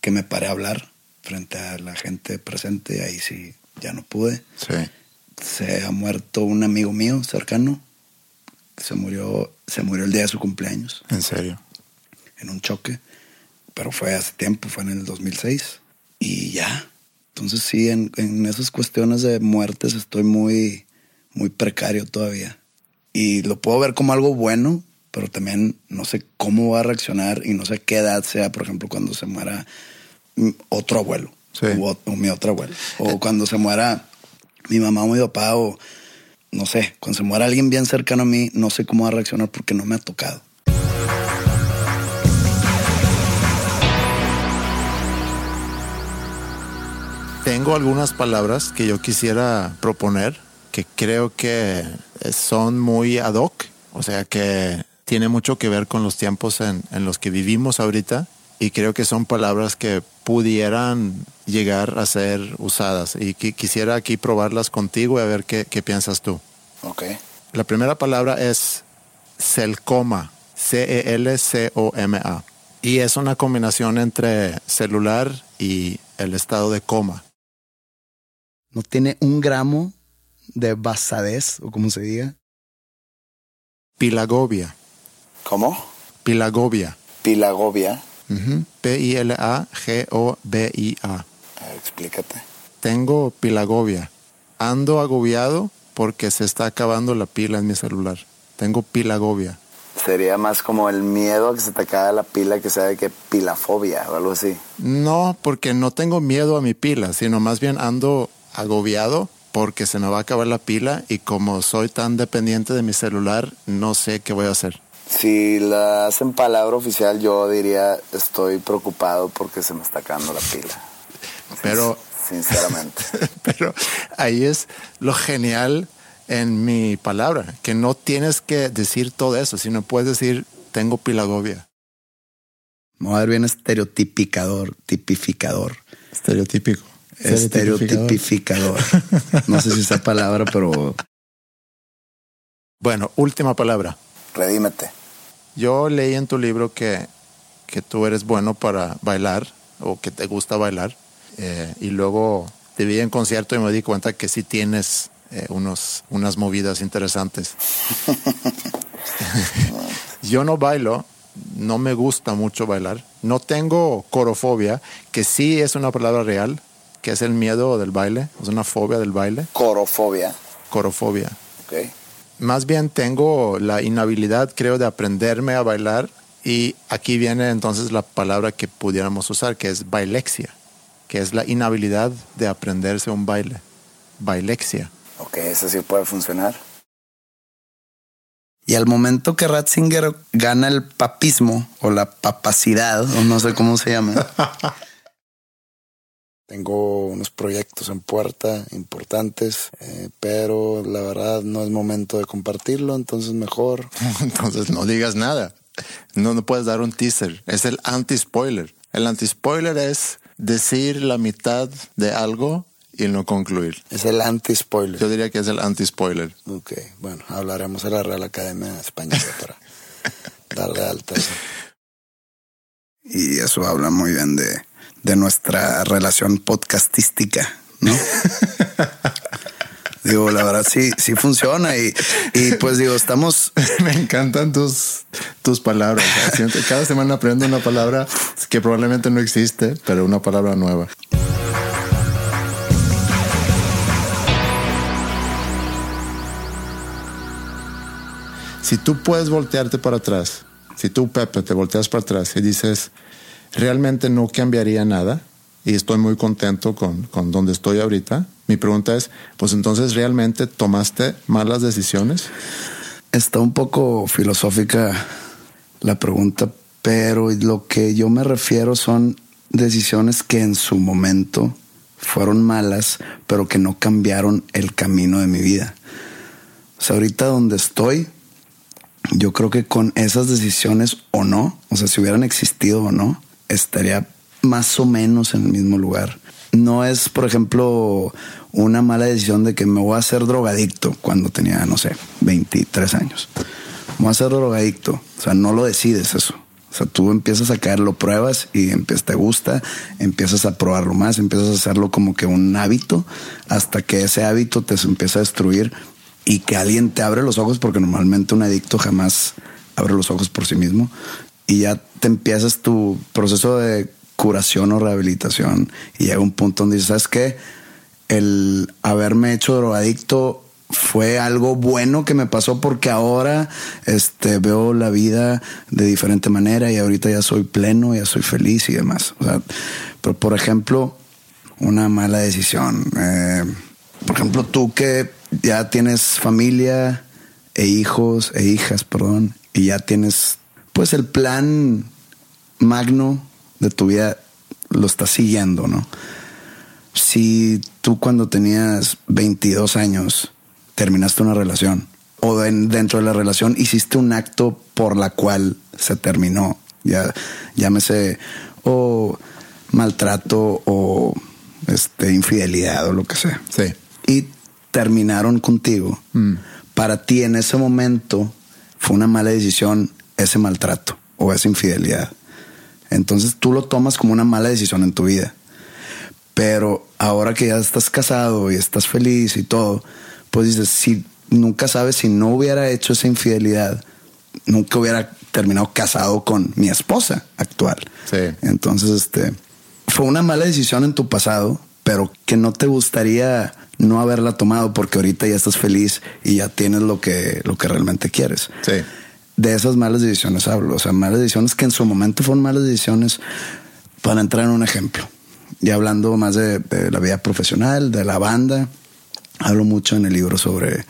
que me paré a hablar frente a la gente presente, ahí sí ya no pude. Sí. Se ha muerto un amigo mío cercano, se murió, se murió el día de su cumpleaños En serio. en un choque, pero fue hace tiempo, fue en el 2006 y ya. Entonces sí, en, en esas cuestiones de muertes estoy muy, muy precario todavía. Y lo puedo ver como algo bueno, pero también no sé cómo va a reaccionar y no sé qué edad sea, por ejemplo, cuando se muera otro abuelo Sí. o, o mi otro abuelo. O cuando se muera mi mamá o mi papá o no sé, cuando se muera alguien bien cercano a mí, no sé cómo va a reaccionar porque no me ha tocado. Tengo algunas palabras que yo quisiera proponer que creo que son muy ad hoc, o sea que tiene mucho que ver con los tiempos en, en los que vivimos ahorita y creo que son palabras que pudieran llegar a ser usadas y que quisiera aquí probarlas contigo y a ver qué, qué piensas tú. Ok. La primera palabra es celcoma, C-E-L-C-O-M-A. Y es una combinación entre celular y el estado de coma. no tiene un gramo de basadez, o como se diga. Pilagovia, ¿Cómo? pilagovia. Ujú. P-I-L-A-G-O-B-I-A. Explícate. Tengo pilagovia. Ando agobiado porque se está acabando la pila en mi celular. Tengo pilagovia. Sería más como el miedo a que se te acabe la pila, que sea de que pilafobia o algo así. No, porque no tengo miedo a mi pila, sino más bien ando agobiado porque se me va a acabar la pila y como soy tan dependiente de mi celular, no sé qué voy a hacer. Si la hacen palabra oficial, yo diría estoy preocupado porque se me está acabando la pila. Pero, Sinceramente. pero ahí es lo genial en mi palabra, que no tienes que decir todo eso, sino puedes decir tengo pilagobia. Me voy a ver bien estereotipicador, tipificador. Estereotípico. Estereotipificador. No sé si esa palabra, pero Bueno, última palabra. redímete. Yo leí en tu libro que, que tú eres bueno para bailar o que te gusta bailar. eh, y luego te vi en concierto y me di cuenta que sí tienes eh, unos, unas movidas interesantes. Yo no bailo, no me gusta mucho bailar. No tengo corofobia, que sí es una palabra real, que es el miedo del baile, es una fobia del baile, Corofobia. corofobia. Ok. Más bien tengo la inhabilidad, creo, de aprenderme a bailar y aquí viene entonces la palabra que pudiéramos usar, que es bailexia, que es la inhabilidad de aprenderse un baile. Bailexia. Ok, eso sí puede funcionar. Y al momento que Ratzinger gana el papismo o la papacidad, o no sé cómo se llama. Tengo unos proyectos en puerta importantes, eh, pero la verdad no es momento de compartirlo, entonces mejor. Entonces no digas nada. No, no puedes dar un teaser. Es el anti-spoiler. El anti-spoiler es decir la mitad de algo y no concluir. Es el anti-spoiler. Yo diría que es el anti-spoiler. Ok, bueno, hablaremos a la Real Academia Española para darle alta. eso. Y eso habla muy bien de, de nuestra relación podcastística, ¿no? digo, la verdad sí, sí funciona y, y pues digo, estamos, Me encantan tus, tus palabras. Siento- Cada semana aprendo una palabra que probablemente no existe, pero una palabra nueva. Si tú puedes voltearte para atrás, si tú, Pepe, te volteas para atrás y dices, realmente no cambiaría nada y estoy muy contento con, con donde estoy ahorita, mi pregunta es, pues entonces realmente tomaste malas decisiones? está un poco filosófica la pregunta, pero lo que yo me refiero son decisiones que en su momento fueron malas, pero que no cambiaron el camino de mi vida. O sea, ahorita donde estoy, yo creo que con esas decisiones o no, o sea, si hubieran existido o no, estaría más o menos en el mismo lugar. No es, por ejemplo, una mala decisión de que me voy a hacer drogadicto cuando tenía, no sé, 23 años. Me voy a ser drogadicto. O sea, no lo decides eso. O sea, tú empiezas a caer, lo pruebas y empiezas, te gusta, empiezas a probarlo más, empiezas a hacerlo como que un hábito hasta que ese hábito te empieza a destruir y que alguien te abre los ojos, porque normalmente un adicto jamás abre los ojos por sí mismo y ya te empiezas tu proceso de curación o rehabilitación y llega un punto donde dices, ¿sabes qué? El haberme hecho drogadicto fue algo bueno que me pasó porque ahora este, veo la vida de diferente manera y ahorita ya soy pleno, ya soy feliz y demás. Pero por ejemplo, una mala decisión. eh, por ejemplo, tú que ya tienes familia e hijos e hijas, perdón, y ya tienes pues el plan magno de tu vida lo estás siguiendo, ¿no? Si tú cuando tenías 22 años terminaste una relación o en- dentro de la relación hiciste un acto por la cual se terminó, ya llámese o maltrato o este infidelidad o lo que sea. Sí. Y terminaron contigo. Para ti en ese momento fue una mala decisión ese maltrato o esa infidelidad. Entonces tú lo tomas como una mala decisión en tu vida. Pero ahora que ya estás casado y estás feliz y todo, pues dices, si nunca sabes si no hubiera hecho esa infidelidad, nunca hubiera terminado casado con mi esposa actual. Sí. Entonces, este fue una mala decisión en tu pasado, pero que no te gustaría no haberla tomado porque ahorita ya estás feliz y ya tienes lo que, lo que realmente quieres. Sí. De esas malas decisiones hablo. O sea, malas decisiones que en su momento fueron malas decisiones para entrar en un ejemplo. Y hablando más de, de la vida profesional, de la banda, hablo mucho en el libro sobre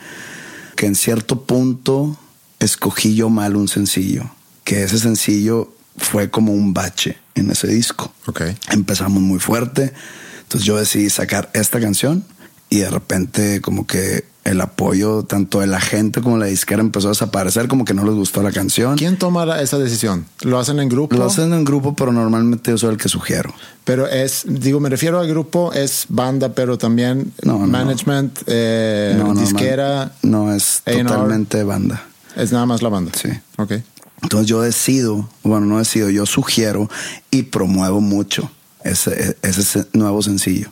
que en cierto punto escogí yo mal un sencillo, que ese sencillo fue como un bache en ese disco. Ok. Empezamos muy fuerte, entonces yo decidí sacar esta canción y de repente como que el apoyo tanto de la gente como de la disquera empezó a desaparecer, como que no les gustó la canción. ¿Quién toma esa decisión? ¿Lo hacen en grupo? Lo hacen en grupo, pero normalmente yo soy el que sugiero. Pero es, digo, me refiero al grupo, es banda, pero también No, no, management, eh, No, disquera, No, es totalmente banda. es nada más la banda. Sí. Ok. Entonces yo decido, bueno, no decido, yo sugiero y promuevo mucho ese, ese se- nuevo sencillo.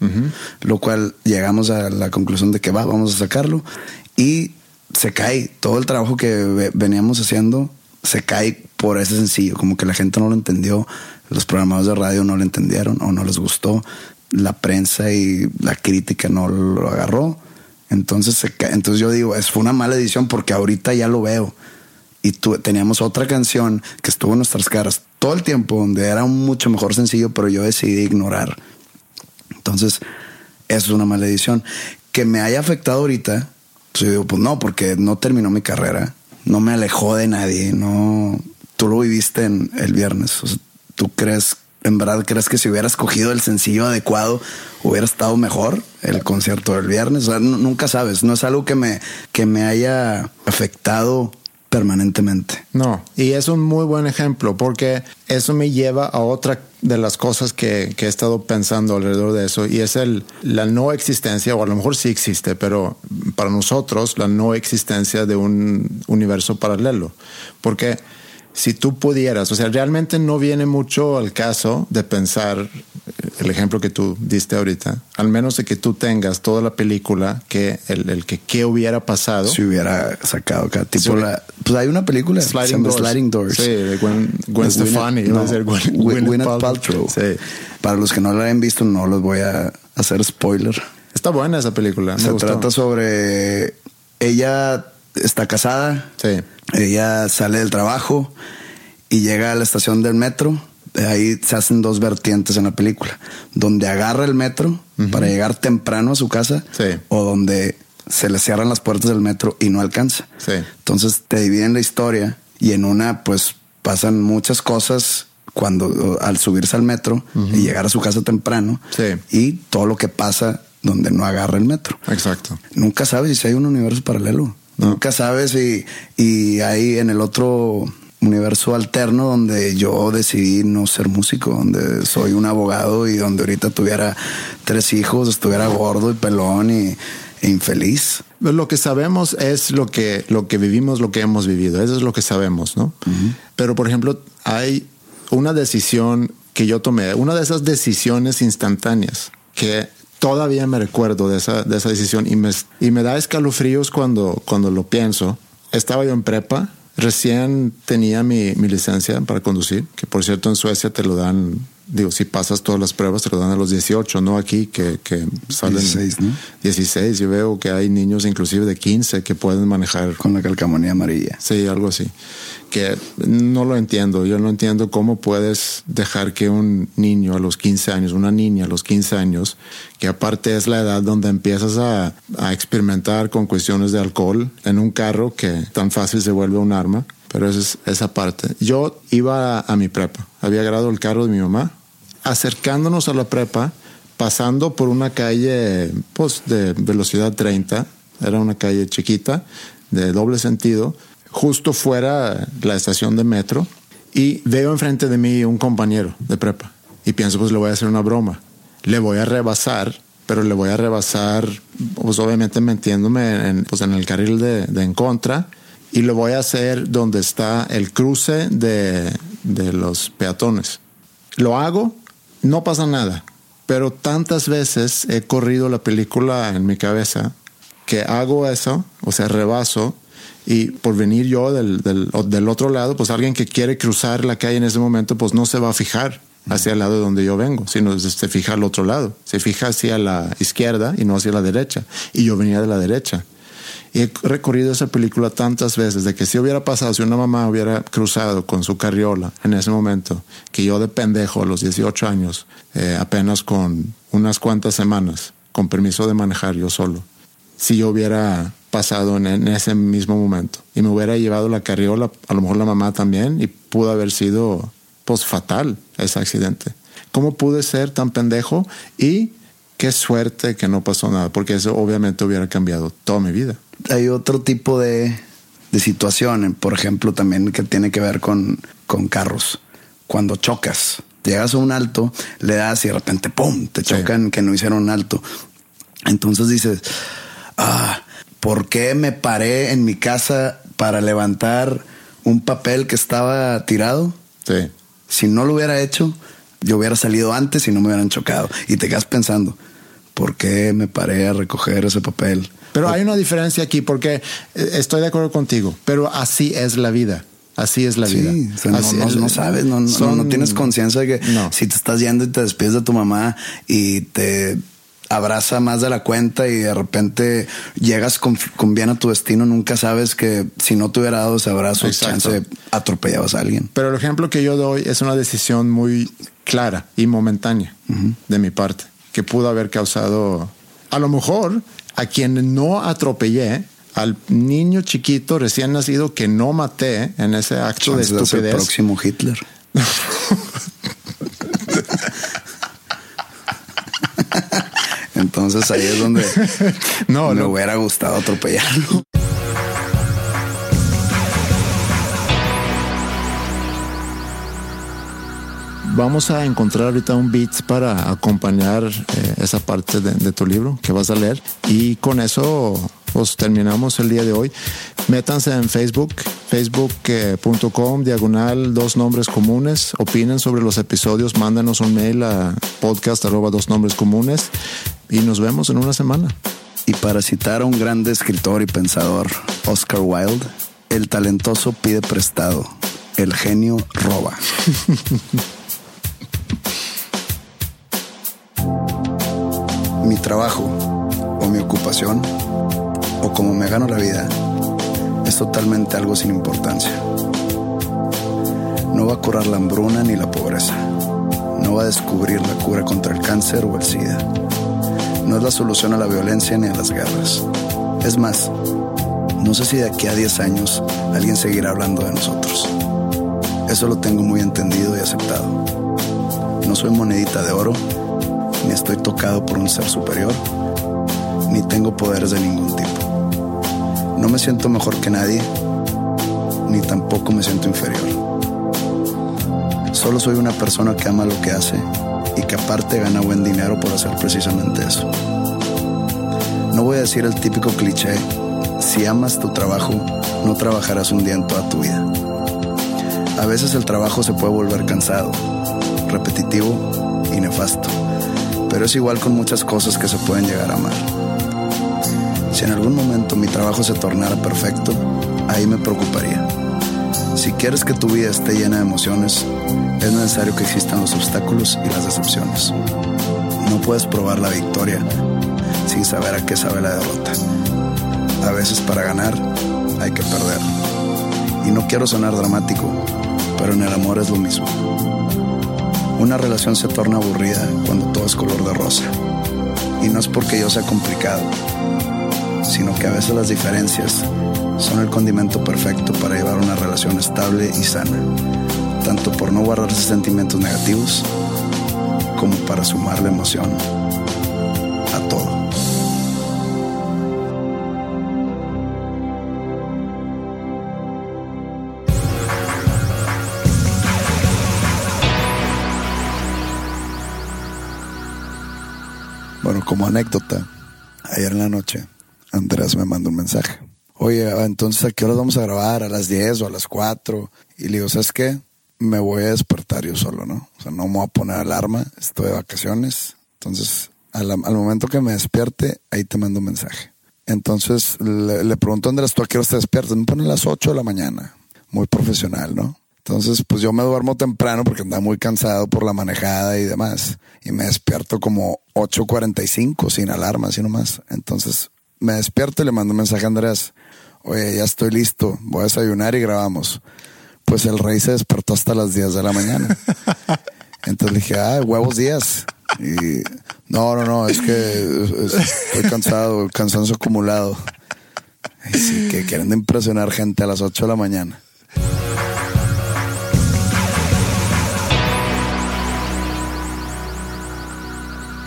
Lo cual llegamos a la conclusión de que va, vamos a sacarlo y se cae. Todo el trabajo que ve- veníamos haciendo se cae por ese sencillo. Como que la gente no lo entendió, los programadores de radio no lo entendieron o no les gustó, la prensa y la crítica no lo agarró. Entonces, se cae. Entonces yo digo, es fue una mala edición porque ahorita ya lo veo y tu- teníamos otra canción que estuvo en nuestras caras todo el tiempo, donde era un mucho mejor sencillo, pero yo decidí ignorar. Entonces, eso es una mala edición. Que me haya afectado ahorita, pues yo digo, pues no, porque no terminó mi carrera, no me alejó de nadie, no. Tú lo viviste en el viernes. O sea, ¿Tú crees, en verdad, crees que si hubiera escogido el sencillo adecuado, hubiera estado mejor el concierto del viernes? O sea, nu- nunca sabes, no es algo que me, que me haya afectado permanentemente. No, y es un muy buen ejemplo porque eso me lleva a otra de las cosas que, que he estado pensando alrededor de eso y es el, la no existencia, o a lo mejor sí existe, pero para nosotros la no existencia de un universo paralelo. Porque si tú pudieras, o sea, realmente no viene mucho al caso de pensar el ejemplo que tú diste ahorita, al menos de que tú tengas toda la película que el, el que qué hubiera pasado. Si hubiera sacado cada tipo Sí. la. Pues hay una película que se Sliding llama Doors. Sliding Doors. Sí, de Gwen, Gwen Stefani. No, Gwen- Gwy- Gwyneth Gwyneth Paltrow. Paltrow. Sí. Para los que no la hayan visto, no los voy a hacer spoiler. Está buena esa película. me Se gustó. trata sobre ella está casada, Sí. Ella sale del trabajo y llega a la estación del metro. De Ahí se hacen dos vertientes en la película, donde agarra el metro para llegar temprano a su casa Sí. o donde se le cierran las puertas del metro y no alcanza. Sí. Entonces te dividen la historia y en una pues pasan muchas cosas cuando al subirse al metro y llegar a su casa temprano Sí. y todo lo que pasa donde no agarra el metro. Exacto. Nunca sabes si hay un universo paralelo. Nunca sabes si y hay en el otro universo alterno donde yo decidí no ser músico, donde soy un abogado y donde ahorita tuviera tres hijos, estuviera gordo y pelón y, e infeliz. Lo que sabemos es lo que, lo que vivimos, lo que hemos vivido. Eso es lo que sabemos, ¿no? Pero, por ejemplo, hay una decisión que yo tomé, una de esas decisiones instantáneas que todavía me recuerdo de esa, de esa decisión y me, y me da escalofríos cuando, cuando lo pienso. Estaba yo en prepa, recién tenía mi, mi licencia para conducir, que por cierto en Suecia te lo dan, digo, si pasas todas las pruebas te lo dan a los 18, no aquí que, que salen 16, ¿no? 16. Yo veo que hay niños inclusive de 15 que pueden manejar. Con la calcamonía amarilla. Sí, algo así. Que no lo entiendo. Yo no entiendo cómo puedes dejar que un niño a los 15 años, una niña a los 15 años, que aparte es la edad donde empiezas a, a experimentar con cuestiones de alcohol en un carro que tan fácil se vuelve un arma. Pero esa es esa parte. Yo iba a, a mi prepa. Había agarrado el carro de mi mamá. Acercándonos a la prepa, pasando por una calle pues, de velocidad 30, era una calle chiquita, de doble sentido, justo fuera la estación de metro, y veo enfrente de mí un compañero de prepa, y pienso, pues le voy a hacer una broma, le voy a rebasar, pero le voy a rebasar, pues obviamente metiéndome en, pues, en el carril de, de en contra, y lo voy a hacer donde está el cruce de, de los peatones. Lo hago, no pasa nada. Pero tantas veces he corrido la película en mi cabeza que hago eso, o sea, rebaso, y por venir yo del, del, otro lado, pues alguien que quiere cruzar la calle en ese momento, pues no se va a fijar hacia el lado de donde yo vengo, sino se fija al otro lado, se fija hacia la izquierda y no hacia la derecha. Y yo venía de la derecha. Y he recorrido esa película tantas veces de que si hubiera pasado, si una mamá hubiera cruzado con su carriola en ese momento, que yo de pendejo a los 18 años, eh, apenas con unas cuantas semanas, con permiso de manejar yo solo, si yo hubiera pasado en, ese mismo momento y me hubiera llevado la carriola, a lo mejor la mamá también, y pudo haber sido pues fatal ese accidente. ¿Cómo pude ser tan pendejo? Y qué suerte que no pasó nada, porque eso obviamente hubiera cambiado toda mi vida. Hay otro tipo de, de situación, por ejemplo, también que tiene que ver con, con carros. Cuando chocas, llegas a un alto, le das y de repente, ¡pum!, te chocan que no hicieron un alto. Entonces dices, ah, ¿por qué me paré en mi casa para levantar un papel que estaba tirado? Sí. Si no lo hubiera hecho, yo hubiera salido antes y no me hubieran chocado. Y te quedas pensando, ¿por qué me paré a recoger ese papel? Pero hay una diferencia aquí porque eh, estoy de acuerdo contigo, pero así es la vida. Así es la vida. no, sabes, no, no, tienes conciencia de que si te estás yendo y te despides de tu mamá y te abraza más de la cuenta y de repente llegas con, bien a tu destino, nunca sabes que si no te hubiera dado ese abrazo, chance atropellabas a alguien. Pero el ejemplo que yo doy es una decisión muy clara y momentánea de mi parte, que pudo haber causado, a lo mejor, a quien no atropellé, al niño chiquito recién nacido que no maté en ese acto de estupidez. el próximo Hitler. Entonces ahí es donde no, me hubiera gustado atropellarlo. Vamos a encontrar ahorita un beat para acompañar eh, esa parte de, tu libro que vas a leer y con eso pues terminamos el día de hoy. Métanse en Facebook, facebook.com, diagonal, dos nombres comunes. Opinen sobre los episodios, mándanos un mail a podcast arroba dos nombres comunes y nos vemos en una semana. Y para citar a un grande escritor y pensador, Oscar Wilde, el talentoso pide prestado, el genio roba. mi trabajo o mi ocupación o como me gano la vida es totalmente algo sin importancia. No va a curar la hambruna ni la pobreza. No va a descubrir la cura contra el cáncer o el SIDA no es la solución a la violencia ni a las guerras. Es más, no sé si de aquí a 10 años alguien seguirá hablando de nosotros. Eso lo tengo muy entendido y aceptado. No soy monedita de oro, ni estoy tocado por un ser superior, ni tengo poderes de ningún tipo. No me siento mejor que nadie, ni tampoco me siento inferior. Solo soy una persona que ama lo que hace y que aparte gana buen dinero por hacer precisamente eso. No voy a decir el típico cliché, si amas tu trabajo, no trabajarás un día en toda tu vida. A veces el trabajo se puede volver cansado, repetitivo y nefasto, pero es igual con muchas cosas que se pueden llegar a amar. Si en algún momento mi trabajo se tornara perfecto, ahí me preocuparía. Si quieres que tu vida esté llena de emociones, es necesario que existan los obstáculos y las decepciones. No puedes probar la victoria sin saber a qué sabe la derrota. A veces para ganar hay que perder. Y no quiero sonar dramático, pero en el amor es lo mismo. Una relación se torna aburrida cuando todo es color de rosa. Y no es porque yo sea complicado, sino que a veces las diferencias son el condimento perfecto para llevar una relación estable y sana tanto por no guardarse sentimientos negativos como para sumar la emoción como anécdota, ayer en la noche, Andrés me mandó un mensaje. Oye, entonces, ¿a qué hora vamos a grabar? ¿A las 10 o a las 4? Y le digo, ¿sabes qué? me voy a despertar yo solo, ¿no? O sea, no me voy a poner alarma, estoy de vacaciones. Entonces, al, momento que me despierte, ahí te mando un mensaje. Entonces le, pregunto a Andrés, ¿tú a qué hora te despiertas? Me pone a las 8 de la mañana. Muy profesional, ¿no? Entonces, pues yo me duermo temprano porque andaba muy cansado por la manejada y demás. Y me despierto como 8.45 sin alarma, así nomás. Entonces, me despierto y le mando un mensaje a Andrés. Oye, ya estoy listo, voy a desayunar y grabamos. Pues el rey se despertó hasta las 10 de la mañana. Entonces le dije, ah, huevos días. Y no, no, no, es que estoy cansado, cansancio acumulado. Y sí, que quieren impresionar gente a las 8 de la mañana.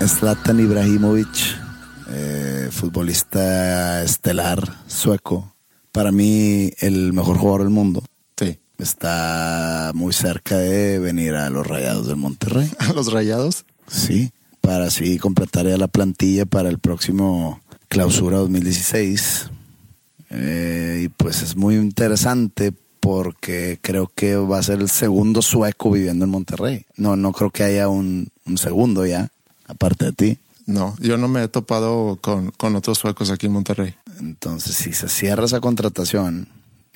Zlatan Ibrahimovic, eh, futbolista estelar sueco. Para mí, el mejor jugador del mundo. Sí. Está muy cerca de venir a los Rayados del Monterrey. ¿A los Rayados? Sí, para así completar ya la plantilla para el próximo clausura 2016. Eh, y pues es muy interesante porque creo que va a ser el segundo sueco viviendo en Monterrey. No, no creo que haya un, un segundo ya, aparte de ti. No, yo no me he topado con, con otros suecos aquí en Monterrey. Entonces, si se cierra esa contratación,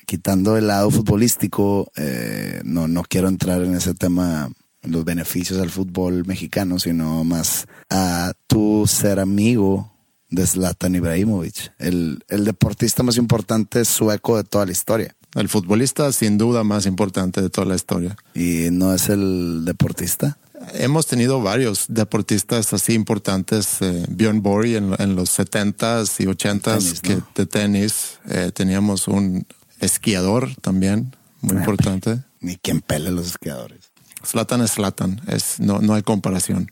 quitando el lado futbolístico, eh, no, no quiero entrar en ese tema, los beneficios al fútbol mexicano, sino más a tu ser amigo de Zlatan Ibrahimovic, el, el deportista más importante sueco de toda la historia. El futbolista sin duda más importante de toda la historia. ¿Y no es el deportista? Hemos tenido varios deportistas así importantes. Eh, Björn Borg en, en, los 70s y 80s Tenis, que, ¿no? de tenis. Eh, teníamos un esquiador también, muy importante. Ni quien pele los esquiadores. Slatan es Slatan, es, no, no hay comparación.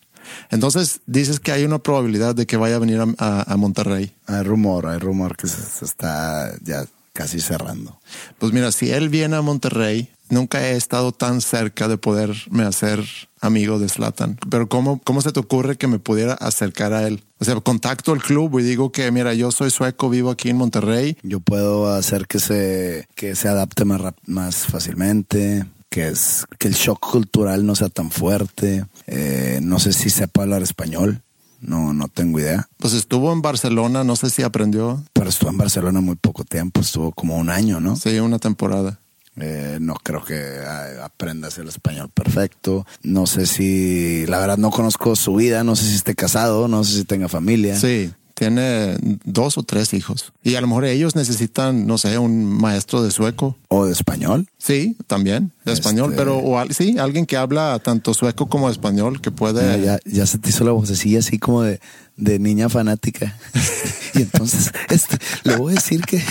Entonces dices que hay una probabilidad de que vaya a venir a, a, a Monterrey. Hay rumor, hay rumor que se, se está ya casi cerrando. Pues mira, si él viene a Monterrey, nunca he estado tan cerca de poderme hacer amigo de Slatan. Pero ¿cómo, ¿cómo se te ocurre que me pudiera acercar a él? O sea, contacto al club y digo que, mira, yo soy sueco, vivo aquí en Monterrey. Yo puedo hacer que se, que se adapte más, más fácilmente, que, es, que el shock cultural no sea tan fuerte. Eh, no sé si sepa hablar español. No, no tengo idea. Pues estuvo en Barcelona, no sé si aprendió. Pero estuvo en Barcelona muy poco tiempo, estuvo como un año, ¿no? Sí, una temporada. Eh, no creo que ah, aprendas el español perfecto. No sé si, la verdad no conozco su vida, no sé si esté casado, no sé si tenga familia. Sí, tiene dos o tres hijos. Y a lo mejor ellos necesitan, no sé, un maestro de sueco. O de español. Sí, también, de español, Este- pero o, sí, alguien que habla tanto sueco como español, que puede... Ya, ya se te hizo la vocecilla así como de, de niña fanática. y entonces, este, le voy a decir que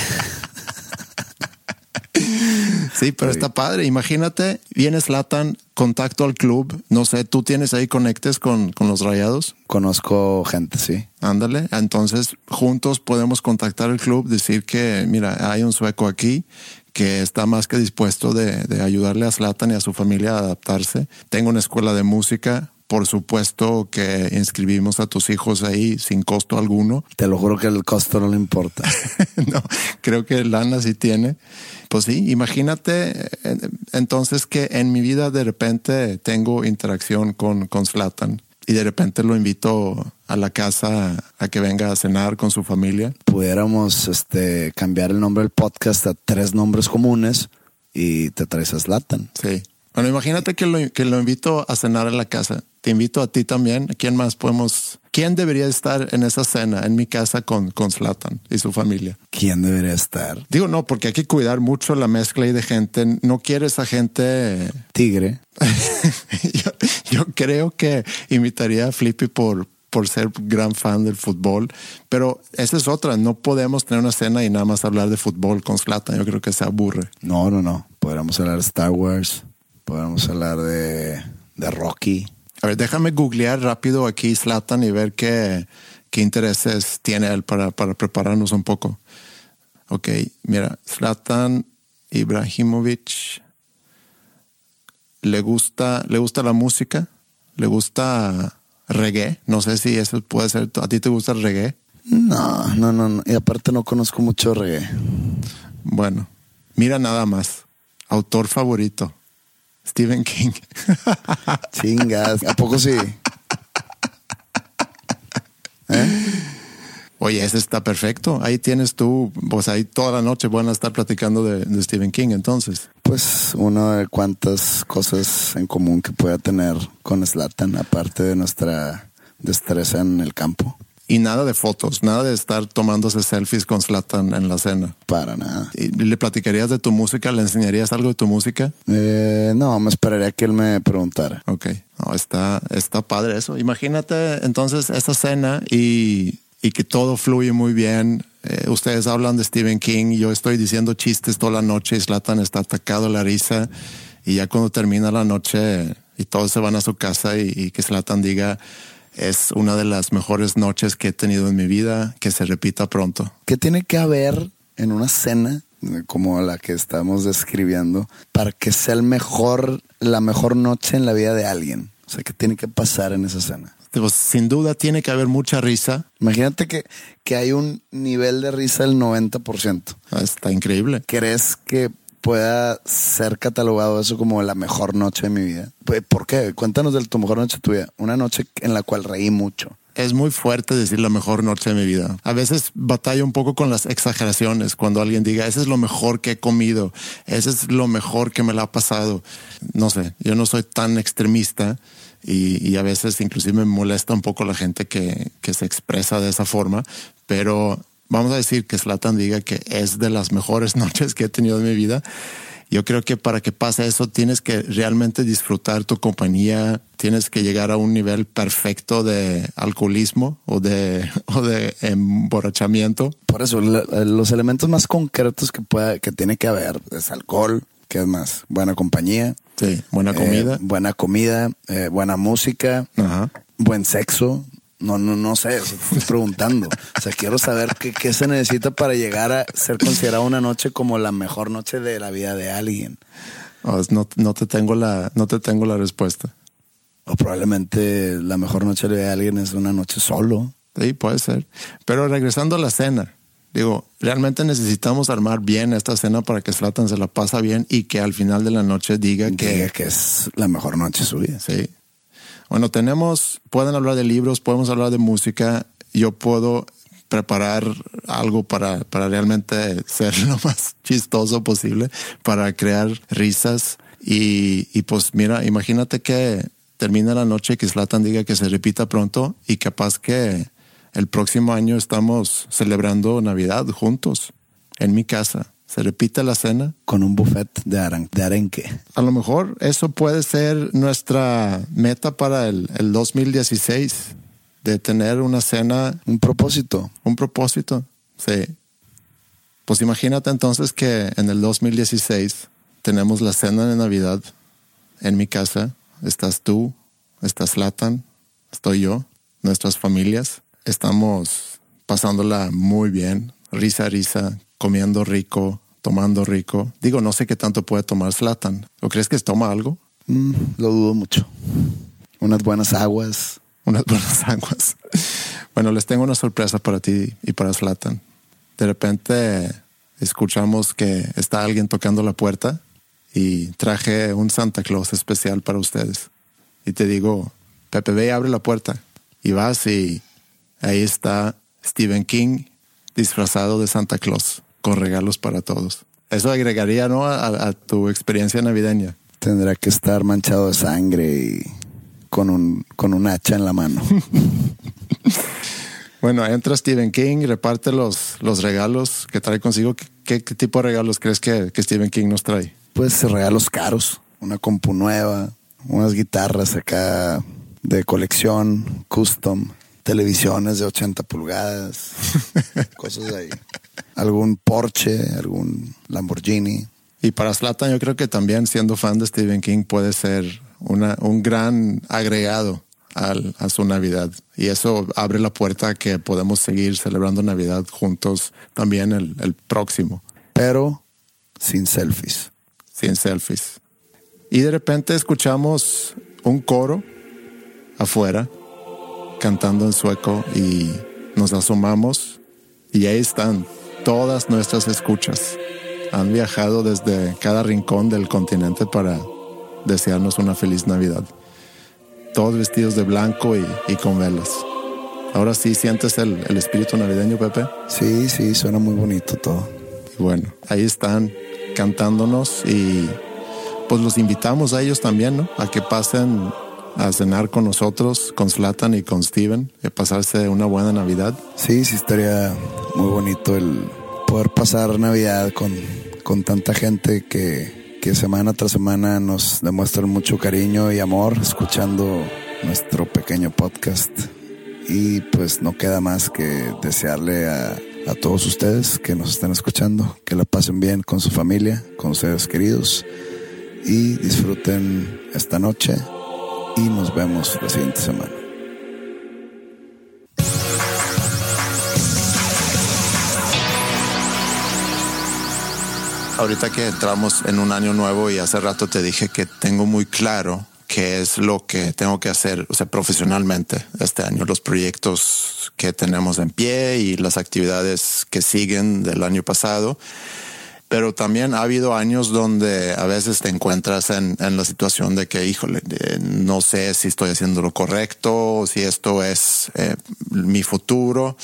Sí, pero está padre. Imagínate, viene Slatan, contacto al club. No sé, tú tienes ahí conectes con, con los rayados. conozco gente, sí. Ándale. Entonces, juntos podemos contactar al club, decir que, mira, hay un sueco aquí que está más que dispuesto de, de ayudarle a Slatan y a su familia a adaptarse. Tengo una escuela de música. Por supuesto que inscribimos a tus hijos ahí sin costo alguno. Te lo juro que el costo no le importa. no, creo que Lana sí tiene. Pues sí, imagínate eh, entonces que en mi vida de repente tengo interacción con, con Zlatan y de repente lo invito a la casa a que venga a cenar con su familia. Pudiéramos este, cambiar el nombre del podcast a tres nombres comunes y te traes a Zlatan. Sí. Bueno, imagínate que lo, que lo invito a cenar a la casa. Te invito a ti también. ¿A quién más podemos? ¿Quién debería estar en esa cena en mi casa con, con Zlatan y su familia? ¿Quién debería estar? Digo, no, porque hay que cuidar mucho la mezcla ahí de gente. No quieres a gente Tigre. yo, yo creo que invitaría a Flippy por, por ser gran fan del fútbol, pero esa es otra. No podemos tener una cena y nada más hablar de fútbol con Zlatan. Yo creo que se aburre. No, no, no. Podríamos hablar de Star Wars. Podríamos hablar de, de Rocky. A ver, déjame googlear rápido aquí Zlatan y ver qué, qué intereses tiene él para, para prepararnos un poco. Ok, mira, Zlatan Ibrahimovic le gusta, le gusta la música, le gusta reggae. No sé si eso puede ser. ¿A ti te gusta el reggae? No, no, no, no. Y aparte no conozco mucho reggae. Bueno, mira nada más. Autor favorito, Stephen King. Chingas. ¿A poco sí? ¿Eh? Oye, ese está perfecto. Ahí tienes tú, pues ahí toda la noche van a estar platicando de, de Stephen King. Entonces, Pues una de cuantas cosas en común que pueda tener con Slatan, aparte de nuestra destreza en el campo. Y nada de fotos, nada de estar tomándose selfies con Slatan en la cena. Para nada. ¿Y ¿Le platicarías de tu música? ¿Le enseñarías algo de tu música? Eh, no, me esperaría que él me preguntara. Ok, no, está, está padre eso. Imagínate entonces esta cena y, y que todo fluye muy bien. Eh, ustedes hablan de Stephen King, yo estoy diciendo chistes toda la noche y Slatan está atacado a la risa. Y ya cuando termina la noche y todos se van a su casa y, y que Slatan diga es una de las mejores noches que he tenido en mi vida, que se repita pronto. ¿Qué tiene que haber en una cena eh, como la que estamos describiendo para que sea el mejor, la mejor noche en la vida de alguien? O sea, ¿qué tiene que pasar en esa cena? Digo, sin duda tiene que haber mucha risa. Imagínate que, que hay un nivel de risa del 90%. Está increíble. ¿Crees que pueda ser catalogado eso como la mejor noche de mi vida? Pues, ¿Por qué? Cuéntanos de tu mejor noche tuya. Una noche en la cual reí mucho. Es muy fuerte decir la mejor noche de mi vida. A veces batalla un poco con las exageraciones cuando alguien diga, ese es lo mejor que he comido, ese es lo mejor que me la ha pasado. No sé, yo no soy tan extremista y, a veces inclusive me molesta un poco la gente que se expresa de esa forma, pero vamos a decir que Slatan diga que es de las mejores noches que he tenido en mi vida. Yo creo que para que pase eso tienes que realmente disfrutar tu compañía, tienes que llegar a un nivel perfecto de alcoholismo o de, o de emborrachamiento. Por eso, los elementos más concretos que que tiene que haber es alcohol, ¿qué es más? Buena compañía. Sí, buena eh, comida. buena comida, eh, buena música, Ajá. buen sexo. No, no, no sé, o sea, te estoy preguntando. O sea, quiero saber qué, qué se necesita para llegar a ser considerada una noche como la mejor noche de la vida de alguien. No, no te tengo la, no te tengo la respuesta. O probablemente la mejor noche de alguien es una noche solo. Sí, puede ser. Pero regresando a la cena, digo, realmente necesitamos armar bien esta cena para que Slatan se la pasa bien y que al final de la noche diga Que, que, que es la mejor noche de su vida. sí. Bueno, tenemos, pueden hablar de libros, podemos hablar de música. Yo puedo preparar algo para, para realmente ser lo más chistoso posible, para crear risas. Y, y pues mira, imagínate que termina la noche, que Slatan diga que se repita pronto y capaz que el próximo año estamos celebrando Navidad juntos en mi casa. Se repite la cena. Con un buffet de, de arenque. A lo mejor eso puede ser nuestra meta para el, el 2016, de tener una cena, Un propósito. un propósito. Sí. Pues imagínate entonces que en el 2016 tenemos la cena de Navidad en mi casa. Estás tú, estás Latan, estoy yo, nuestras familias. Estamos pasándola muy bien, risa, risa, comiendo rico, tomando rico. Digo, no sé qué tanto puede tomar Slatan. ¿O crees que toma algo? Mm, lo dudo mucho. Unas buenas aguas. Unas buenas aguas. Bueno, les tengo una sorpresa para ti y para Slatan. De repente escuchamos que está alguien tocando la puerta y traje un Santa Claus especial para ustedes. Y te digo, Pepe, ve y abre la puerta. Y vas y ahí está Stephen King disfrazado de Santa Claus con regalos para todos. Eso agregaría, ¿no? A, a tu experiencia navideña. Tendrá que estar manchado de sangre y con un, con un hacha en la mano. Bueno, entra Stephen King, reparte los, los regalos que trae consigo. ¿Qué, tipo de regalos crees que, que Stephen King nos trae? Pues regalos caros. Una compu nueva, unas guitarras acá de colección, custom, televisiones de 80 pulgadas, cosas ahí. Algún Porsche, algún Lamborghini. Y para Slatan, yo creo que también siendo fan de Stephen King puede ser una, un gran agregado al- a su Navidad. Y eso abre la puerta a que podemos seguir celebrando Navidad juntos también el, el próximo, pero sin selfies. sin selfies. Y de repente escuchamos un coro afuera cantando en sueco y nos asomamos y ahí están todas nuestras escuchas. Han viajado desde cada rincón del continente para desearnos una feliz Navidad. Todos vestidos de blanco y, y con velas. Ahora sí sientes el, el espíritu navideño, Pepe. Sí, sí, suena muy bonito todo. Y bueno, ahí están cantándonos y pues los invitamos a ellos también, ¿no? A que pasen a cenar con nosotros, con Slatan y con Steven, y pasarse una buena Navidad. Sí, sí estaría muy bonito el poder pasar Navidad con, con tanta gente que, que semana tras semana nos demuestran mucho cariño y amor escuchando nuestro pequeño podcast. Y pues no queda más que desearle a, a todos ustedes que nos están escuchando que la pasen bien con su familia, con seres queridos y disfruten esta noche y nos vemos la siguiente semana. Ahorita que entramos en un año nuevo y hace rato te dije que tengo muy claro qué es lo que tengo que hacer, o sea, profesionalmente este año, los proyectos que tenemos en pie y las actividades que siguen del año pasado pero también ha habido años donde a veces te encuentras en, en la situación de que, híjole, no sé si estoy haciendo lo correcto, si esto es eh, mi futuro.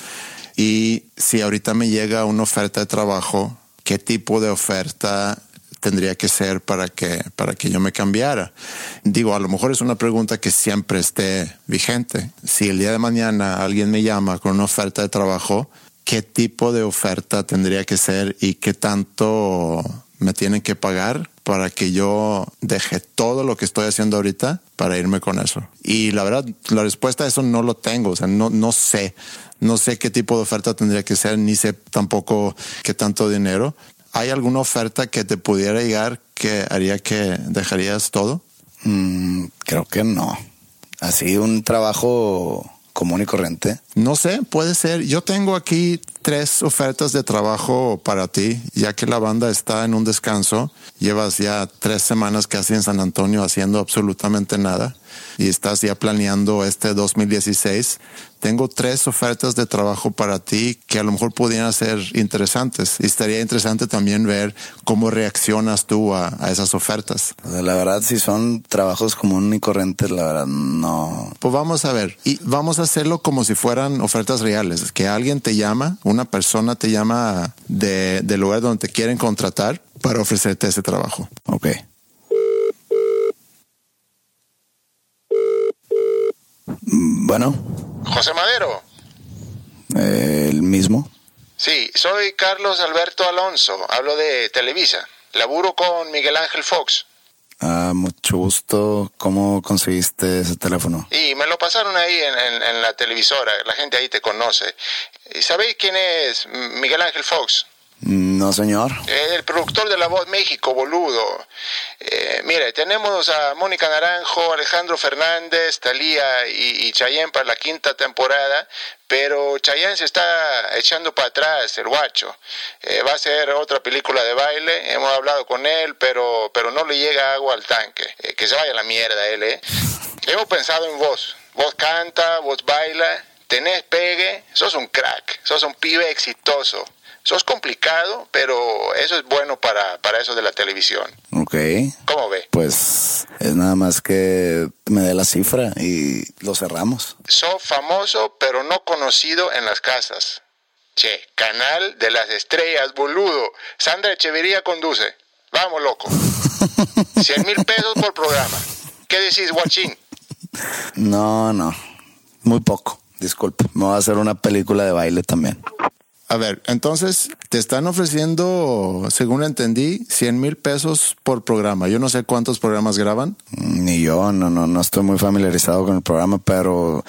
Y si ahorita me llega una oferta de trabajo, ¿qué tipo de oferta tendría que ser para que, para que yo me cambiara? Digo, a lo mejor es una pregunta que siempre esté vigente. Si el día de mañana alguien me llama con una oferta de trabajo, qué tipo de oferta tendría que ser y qué tanto me tienen que pagar para que yo deje todo lo que estoy haciendo ahorita para irme con eso. Y la verdad, la respuesta a eso no lo tengo, o sea, no, no sé, no sé qué tipo de oferta tendría que ser, ni sé tampoco qué tanto dinero. ¿Hay alguna oferta que te pudiera llegar que haría que dejarías todo? Mm, creo que no. Así un trabajo común y corriente? No sé, puede ser. Yo tengo aquí tres ofertas de trabajo para ti, ya que la banda está en un descanso. Llevas ya tres semanas casi en San Antonio haciendo absolutamente nada y estás ya planeando este 2016 tengo tres ofertas de trabajo para ti que a lo mejor podrían ser interesantes. Y estaría interesante también ver cómo reaccionas tú a, esas ofertas. La verdad, si son trabajos comunes y corrientes, la verdad, no. Pues vamos a ver. Y vamos a hacerlo como si fueran ofertas reales. Que alguien te llama, una persona te llama de, del lugar donde te quieren contratar para ofrecerte ese trabajo. Ok. Bueno. José Madero. Eh, ¿El mismo? Sí, soy Carlos Alberto Alonso. Hablo de Televisa. Laburo con Miguel Ángel Fox. Ah, mucho gusto. ¿Cómo conseguiste ese teléfono? Y me lo pasaron ahí en, en la televisora. La gente ahí te conoce. ¿Sabéis quién es Miguel Ángel Fox? No, señor. El productor de La Voz México, boludo. Eh, mire, tenemos a Mónica Naranjo, Alejandro Fernández, Talía y, y para la quinta temporada, pero Chayén se está echando para atrás, el guacho. Eh, va a ser otra película de baile, hemos hablado con él, pero, pero no le llega agua al tanque. Eh, que se vaya a la mierda él, ¿eh? hemos pensado en vos. Vos canta, vos baila, tenés pegue, sos un crack, sos un pibe exitoso. Eso es complicado, pero eso es bueno para, para eso de la televisión. Ok. ¿Cómo ve? Pues es nada más que me dé la cifra y lo cerramos. Soy famoso, pero no conocido en las casas. Che, canal de las estrellas, boludo. Sandra Echeverría conduce. Vamos, loco. 100 mil pesos por programa. ¿Qué decís, guachín? No, no. Muy poco. Disculpe. Me voy a hacer una película de baile también. A ver, entonces te están ofreciendo, según entendí, 100 mil pesos por programa. Yo no sé cuántos programas graban. Ni yo, no, no, no estoy muy familiarizado con el programa, pero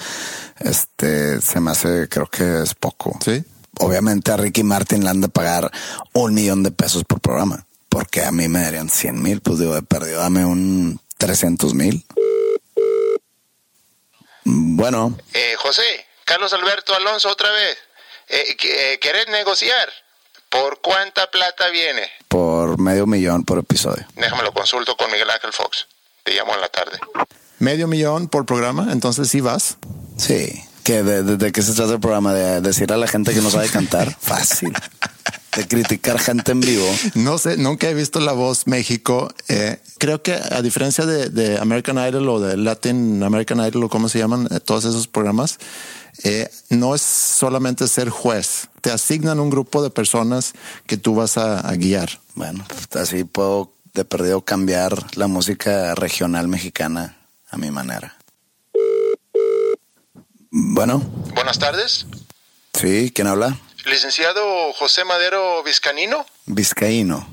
este se me hace, creo que es poco. Sí. Obviamente a Ricky Martin le han de pagar un millón de pesos por programa, porque a mí me darían 100 mil, pues digo, he perdido, dame un 300 mil. Bueno. Eh, José, Carlos Alberto Alonso otra vez. Eh, eh, ¿Querés negociar? ¿Por cuánta plata viene? Por medio millón por episodio. Déjame lo consulto con Miguel Ángel Fox. Te llamo en la tarde. ¿Medio millón por programa? Entonces sí vas. Sí. ¿Que de, de, qué se trata el programa? ¿De decir a la gente que no sabe cantar? Fácil. De criticar gente en vivo. No sé, nunca he visto La Voz México. Eh, creo que a diferencia de, de, American Idol o de Latin American Idol o cómo se llaman eh, todos esos programas, eh, no es solamente ser juez. Te asignan un grupo de personas que tú vas a, a guiar. Bueno, pues así puedo de perdido cambiar la música regional mexicana a mi manera. Bueno, Buenas tardes. sí, ¿quién habla? Licenciado José Madero Vizcanino. Vizcaíno.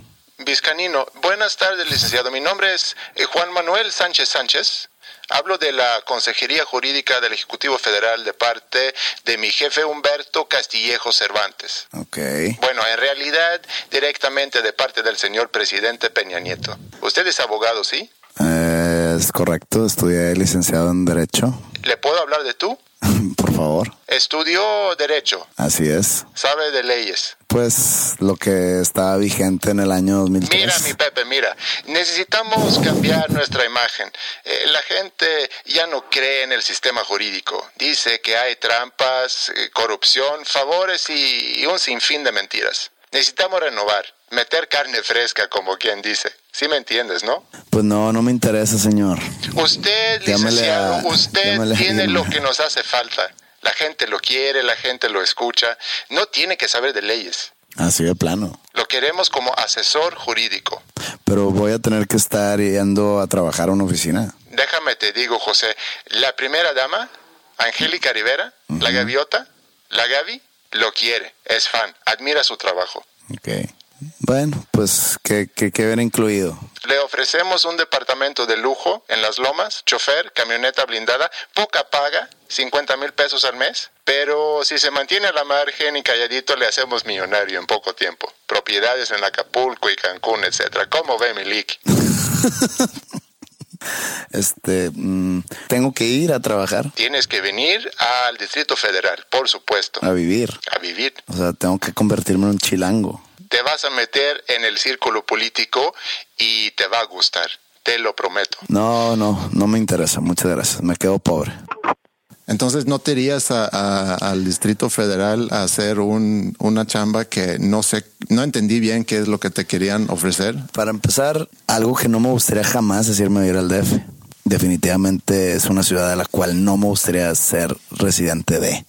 Vizcanino. Buenas tardes, licenciado. Mi nombre es eh, Juan Manuel Sánchez Sánchez. Hablo de la Consejería Jurídica del Ejecutivo Federal de parte de mi jefe Humberto Castillejo Cervantes. Ok. Bueno, en realidad directamente de parte del señor presidente Peña Nieto. Usted es abogado, ¿sí? Eh, es correcto, estudié licenciado en Derecho. ¿Le puedo hablar de tú? Por favor. Estudió Derecho, Así es. sabe de leyes. Pues lo que estaba vigente en el año 2003. Mira, mi Pepe, mira, necesitamos cambiar nuestra imagen. Eh, la gente ya no cree en el sistema jurídico. Dice que hay trampas, eh, corrupción, favores y, y un sinfín de mentiras. Necesitamos renovar, meter carne fresca, como quien dice. ¿Sí me entiendes, no? Pues no, no me interesa, señor. Usted, licenciado, a- usted tiene lo que nos hace falta. La gente lo quiere, la gente lo escucha. No tiene que saber de leyes. Así de plano. Lo queremos como asesor jurídico. Pero voy a tener que estar yendo a trabajar a una oficina. Déjame te digo, José, la primera dama, Angélica Rivera, la gaviota, la Gaby, lo quiere, es fan, admira su trabajo. Ok. Bueno, pues, ¿qué, qué, qué viene incluido? Le ofrecemos un departamento de lujo en Las Lomas, chofer, camioneta blindada, poca paga, 50 mil pesos al mes, pero si se mantiene a la margen y calladito le hacemos millonario en poco tiempo. Propiedades en Acapulco y Cancún, etcétera. ¿Cómo ve mi leak? Este, mm, tengo que ir a trabajar, Tienes que venir al Distrito Federal, por supuesto, a vivir. a vivir. O sea, tengo que convertirme en un chilango. te vas a meter en el círculo político y te va a gustar, te lo prometo. No, no, no me interesa. Muchas gracias. Me quedo pobre. Entonces, ¿no te irías a- al Distrito Federal a hacer un, una chamba que no sé, no entendí bien qué es lo que te querían ofrecer? Para empezar, algo que no me gustaría jamás es irme vivir al DF. Definitivamente es una ciudad a la cual no me gustaría ser residente de.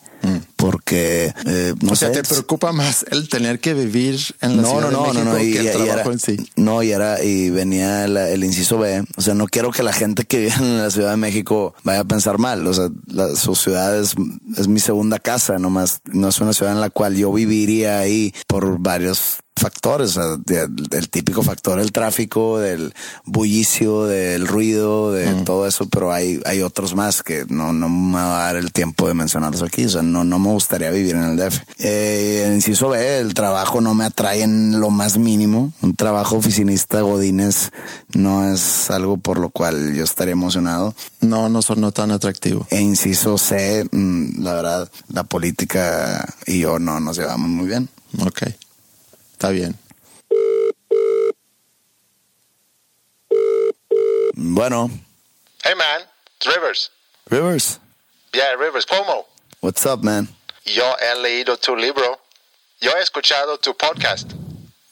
Porque, eh, no o sea, ¿te preocupa más el tener que vivir en la no, Ciudad no, de no, México no, no, y, que el y trabajo era, en sí? no, y era, y venía el inciso B. O sea, no quiero que la gente que vive en la Ciudad de México vaya a pensar mal. O sea, la- su ciudad es, es mi segunda casa, nomás no es una ciudad en la cual yo viviría ahí por varios factores, del típico factor del tráfico, del bullicio, del ruido, de todo eso, pero hay, hay otros más que no, no me va a dar el tiempo de mencionarlos aquí, o sea, no, no me gustaría vivir en el DF. Eh, el inciso B, el trabajo no me atrae en lo más mínimo, un trabajo oficinista godines no es algo por lo cual yo estaría emocionado. No, no son no tan atractivo. E inciso C, mm, la verdad, la política y yo no nos llevamos muy bien. Ok, está bien. Bueno, Hey man, it's Rivers. Rivers, Yeah, Rivers, ¿cómo? what's up, man? Yo he leído tu libro. Yo he escuchado tu podcast.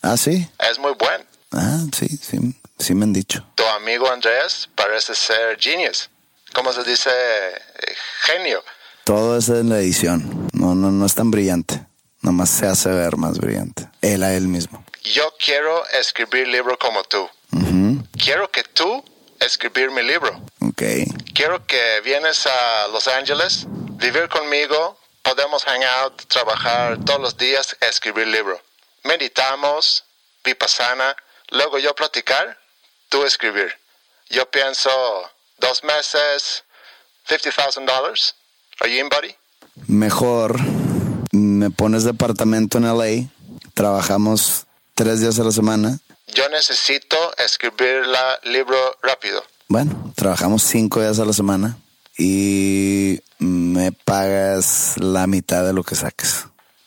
Ah, sí. Es muy bueno. Ah, sí, sí, sí me han dicho. Tu amigo Andrés parece ser genius. ¿Cómo se dice? Eh, Genio. Todo es en la edición. No, no, no es tan brillante. Nomás se hace ver más brillante. Él a él mismo. Yo quiero escribir libro como tú. Quiero que tú escribir mi libro. Ok. Quiero que vienes a Los Ángeles, vivir conmigo, podemos hang out, trabajar todos los días, escribir libro. Meditamos, vipassana, luego yo platicar, tú escribir. Yo pienso dos meses, $50,000. Are you in, buddy? Mejor me pones departamento en LA. Trabajamos tres días a la semana. Yo necesito escribir el libro rápido. Bueno, trabajamos cinco días a la semana y me pagas la mitad de lo que saques.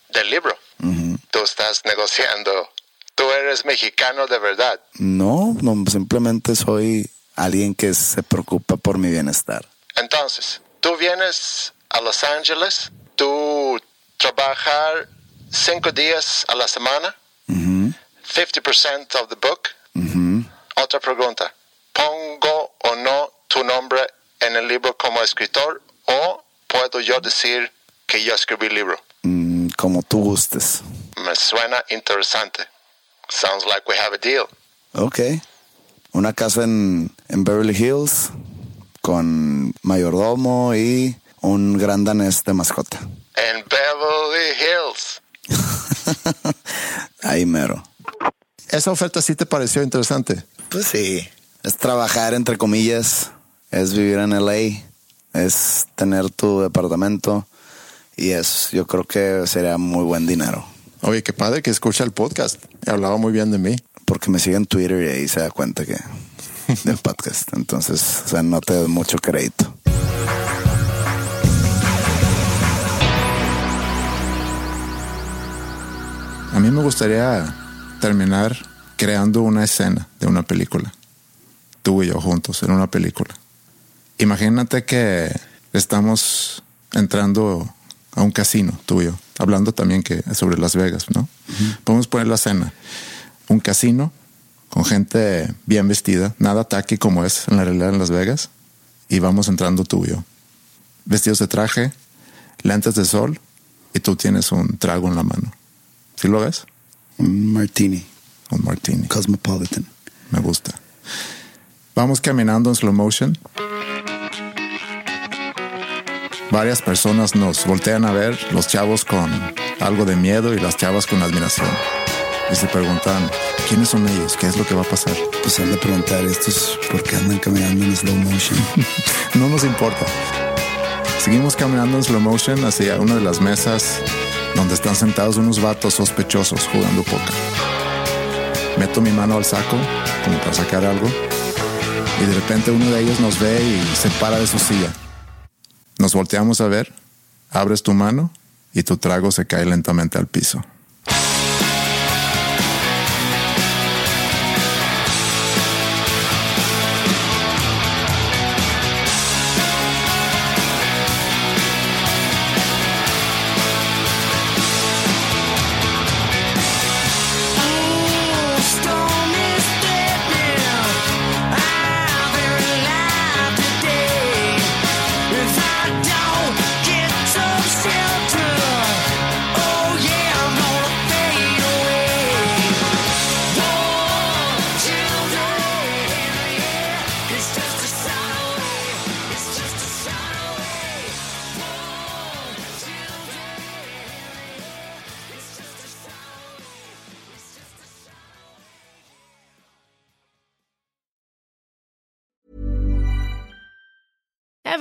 Del libro. Tú estás negociando. Tú eres mexicano de verdad. No, no, simplemente soy alguien que se preocupa por mi bienestar. Entonces, tú vienes a Los Ángeles, trabajar cinco días a la semana, 50% of the book. Otra pregunta, ¿pongo o no tu nombre en el libro como escritor o puedo yo decir que yo escribí el libro? Mm, como tú gustes. Me suena interesante. Sounds like we have a deal. Ok. Una casa en, en Beverly Hills con mayordomo y un gran danés de mascota. En Beverly Hills. Ahí mero. Esa oferta sí te pareció interesante. Pues sí. Es trabajar, entre comillas. Es vivir en LA. Es tener tu departamento. Y es, yo creo que sería muy buen dinero. Oye, qué padre que escucha el podcast. Hablaba muy bien de mí. Porque me sigue en Twitter y ahí se da cuenta que del podcast. Entonces, o sea, no te doy mucho crédito. A mí me gustaría terminar creando una escena de una película. Tú y yo juntos en una película. Imagínate que estamos entrando a un casino, tú y yo, hablando también que sobre Las Vegas, ¿no? Podemos poner la escena. Un casino con gente bien vestida, nada taqui como es en la realidad en Las Vegas, y vamos entrando tú y yo. Vestidos de traje, lentes de sol, y tú tienes un trago en la mano. ¿Sí lo ves? Un martini. Un martini. Cosmopolitan. Me gusta. Vamos caminando en slow motion. Varias personas nos voltean a ver, los chavos con algo de miedo y las chavas con admiración. Y se preguntan, ¿quiénes son ellos? ¿Qué es lo que va a pasar? Pues han de preguntar estos por qué andan caminando en slow motion. no nos importa. Seguimos caminando en slow motion hacia una de las mesas donde están sentados unos vatos sospechosos jugando póker. Meto mi mano al saco como para sacar algo y de repente uno de ellos nos ve y se para de su silla. Nos volteamos a ver, abres tu mano y tu trago se cae lentamente al piso.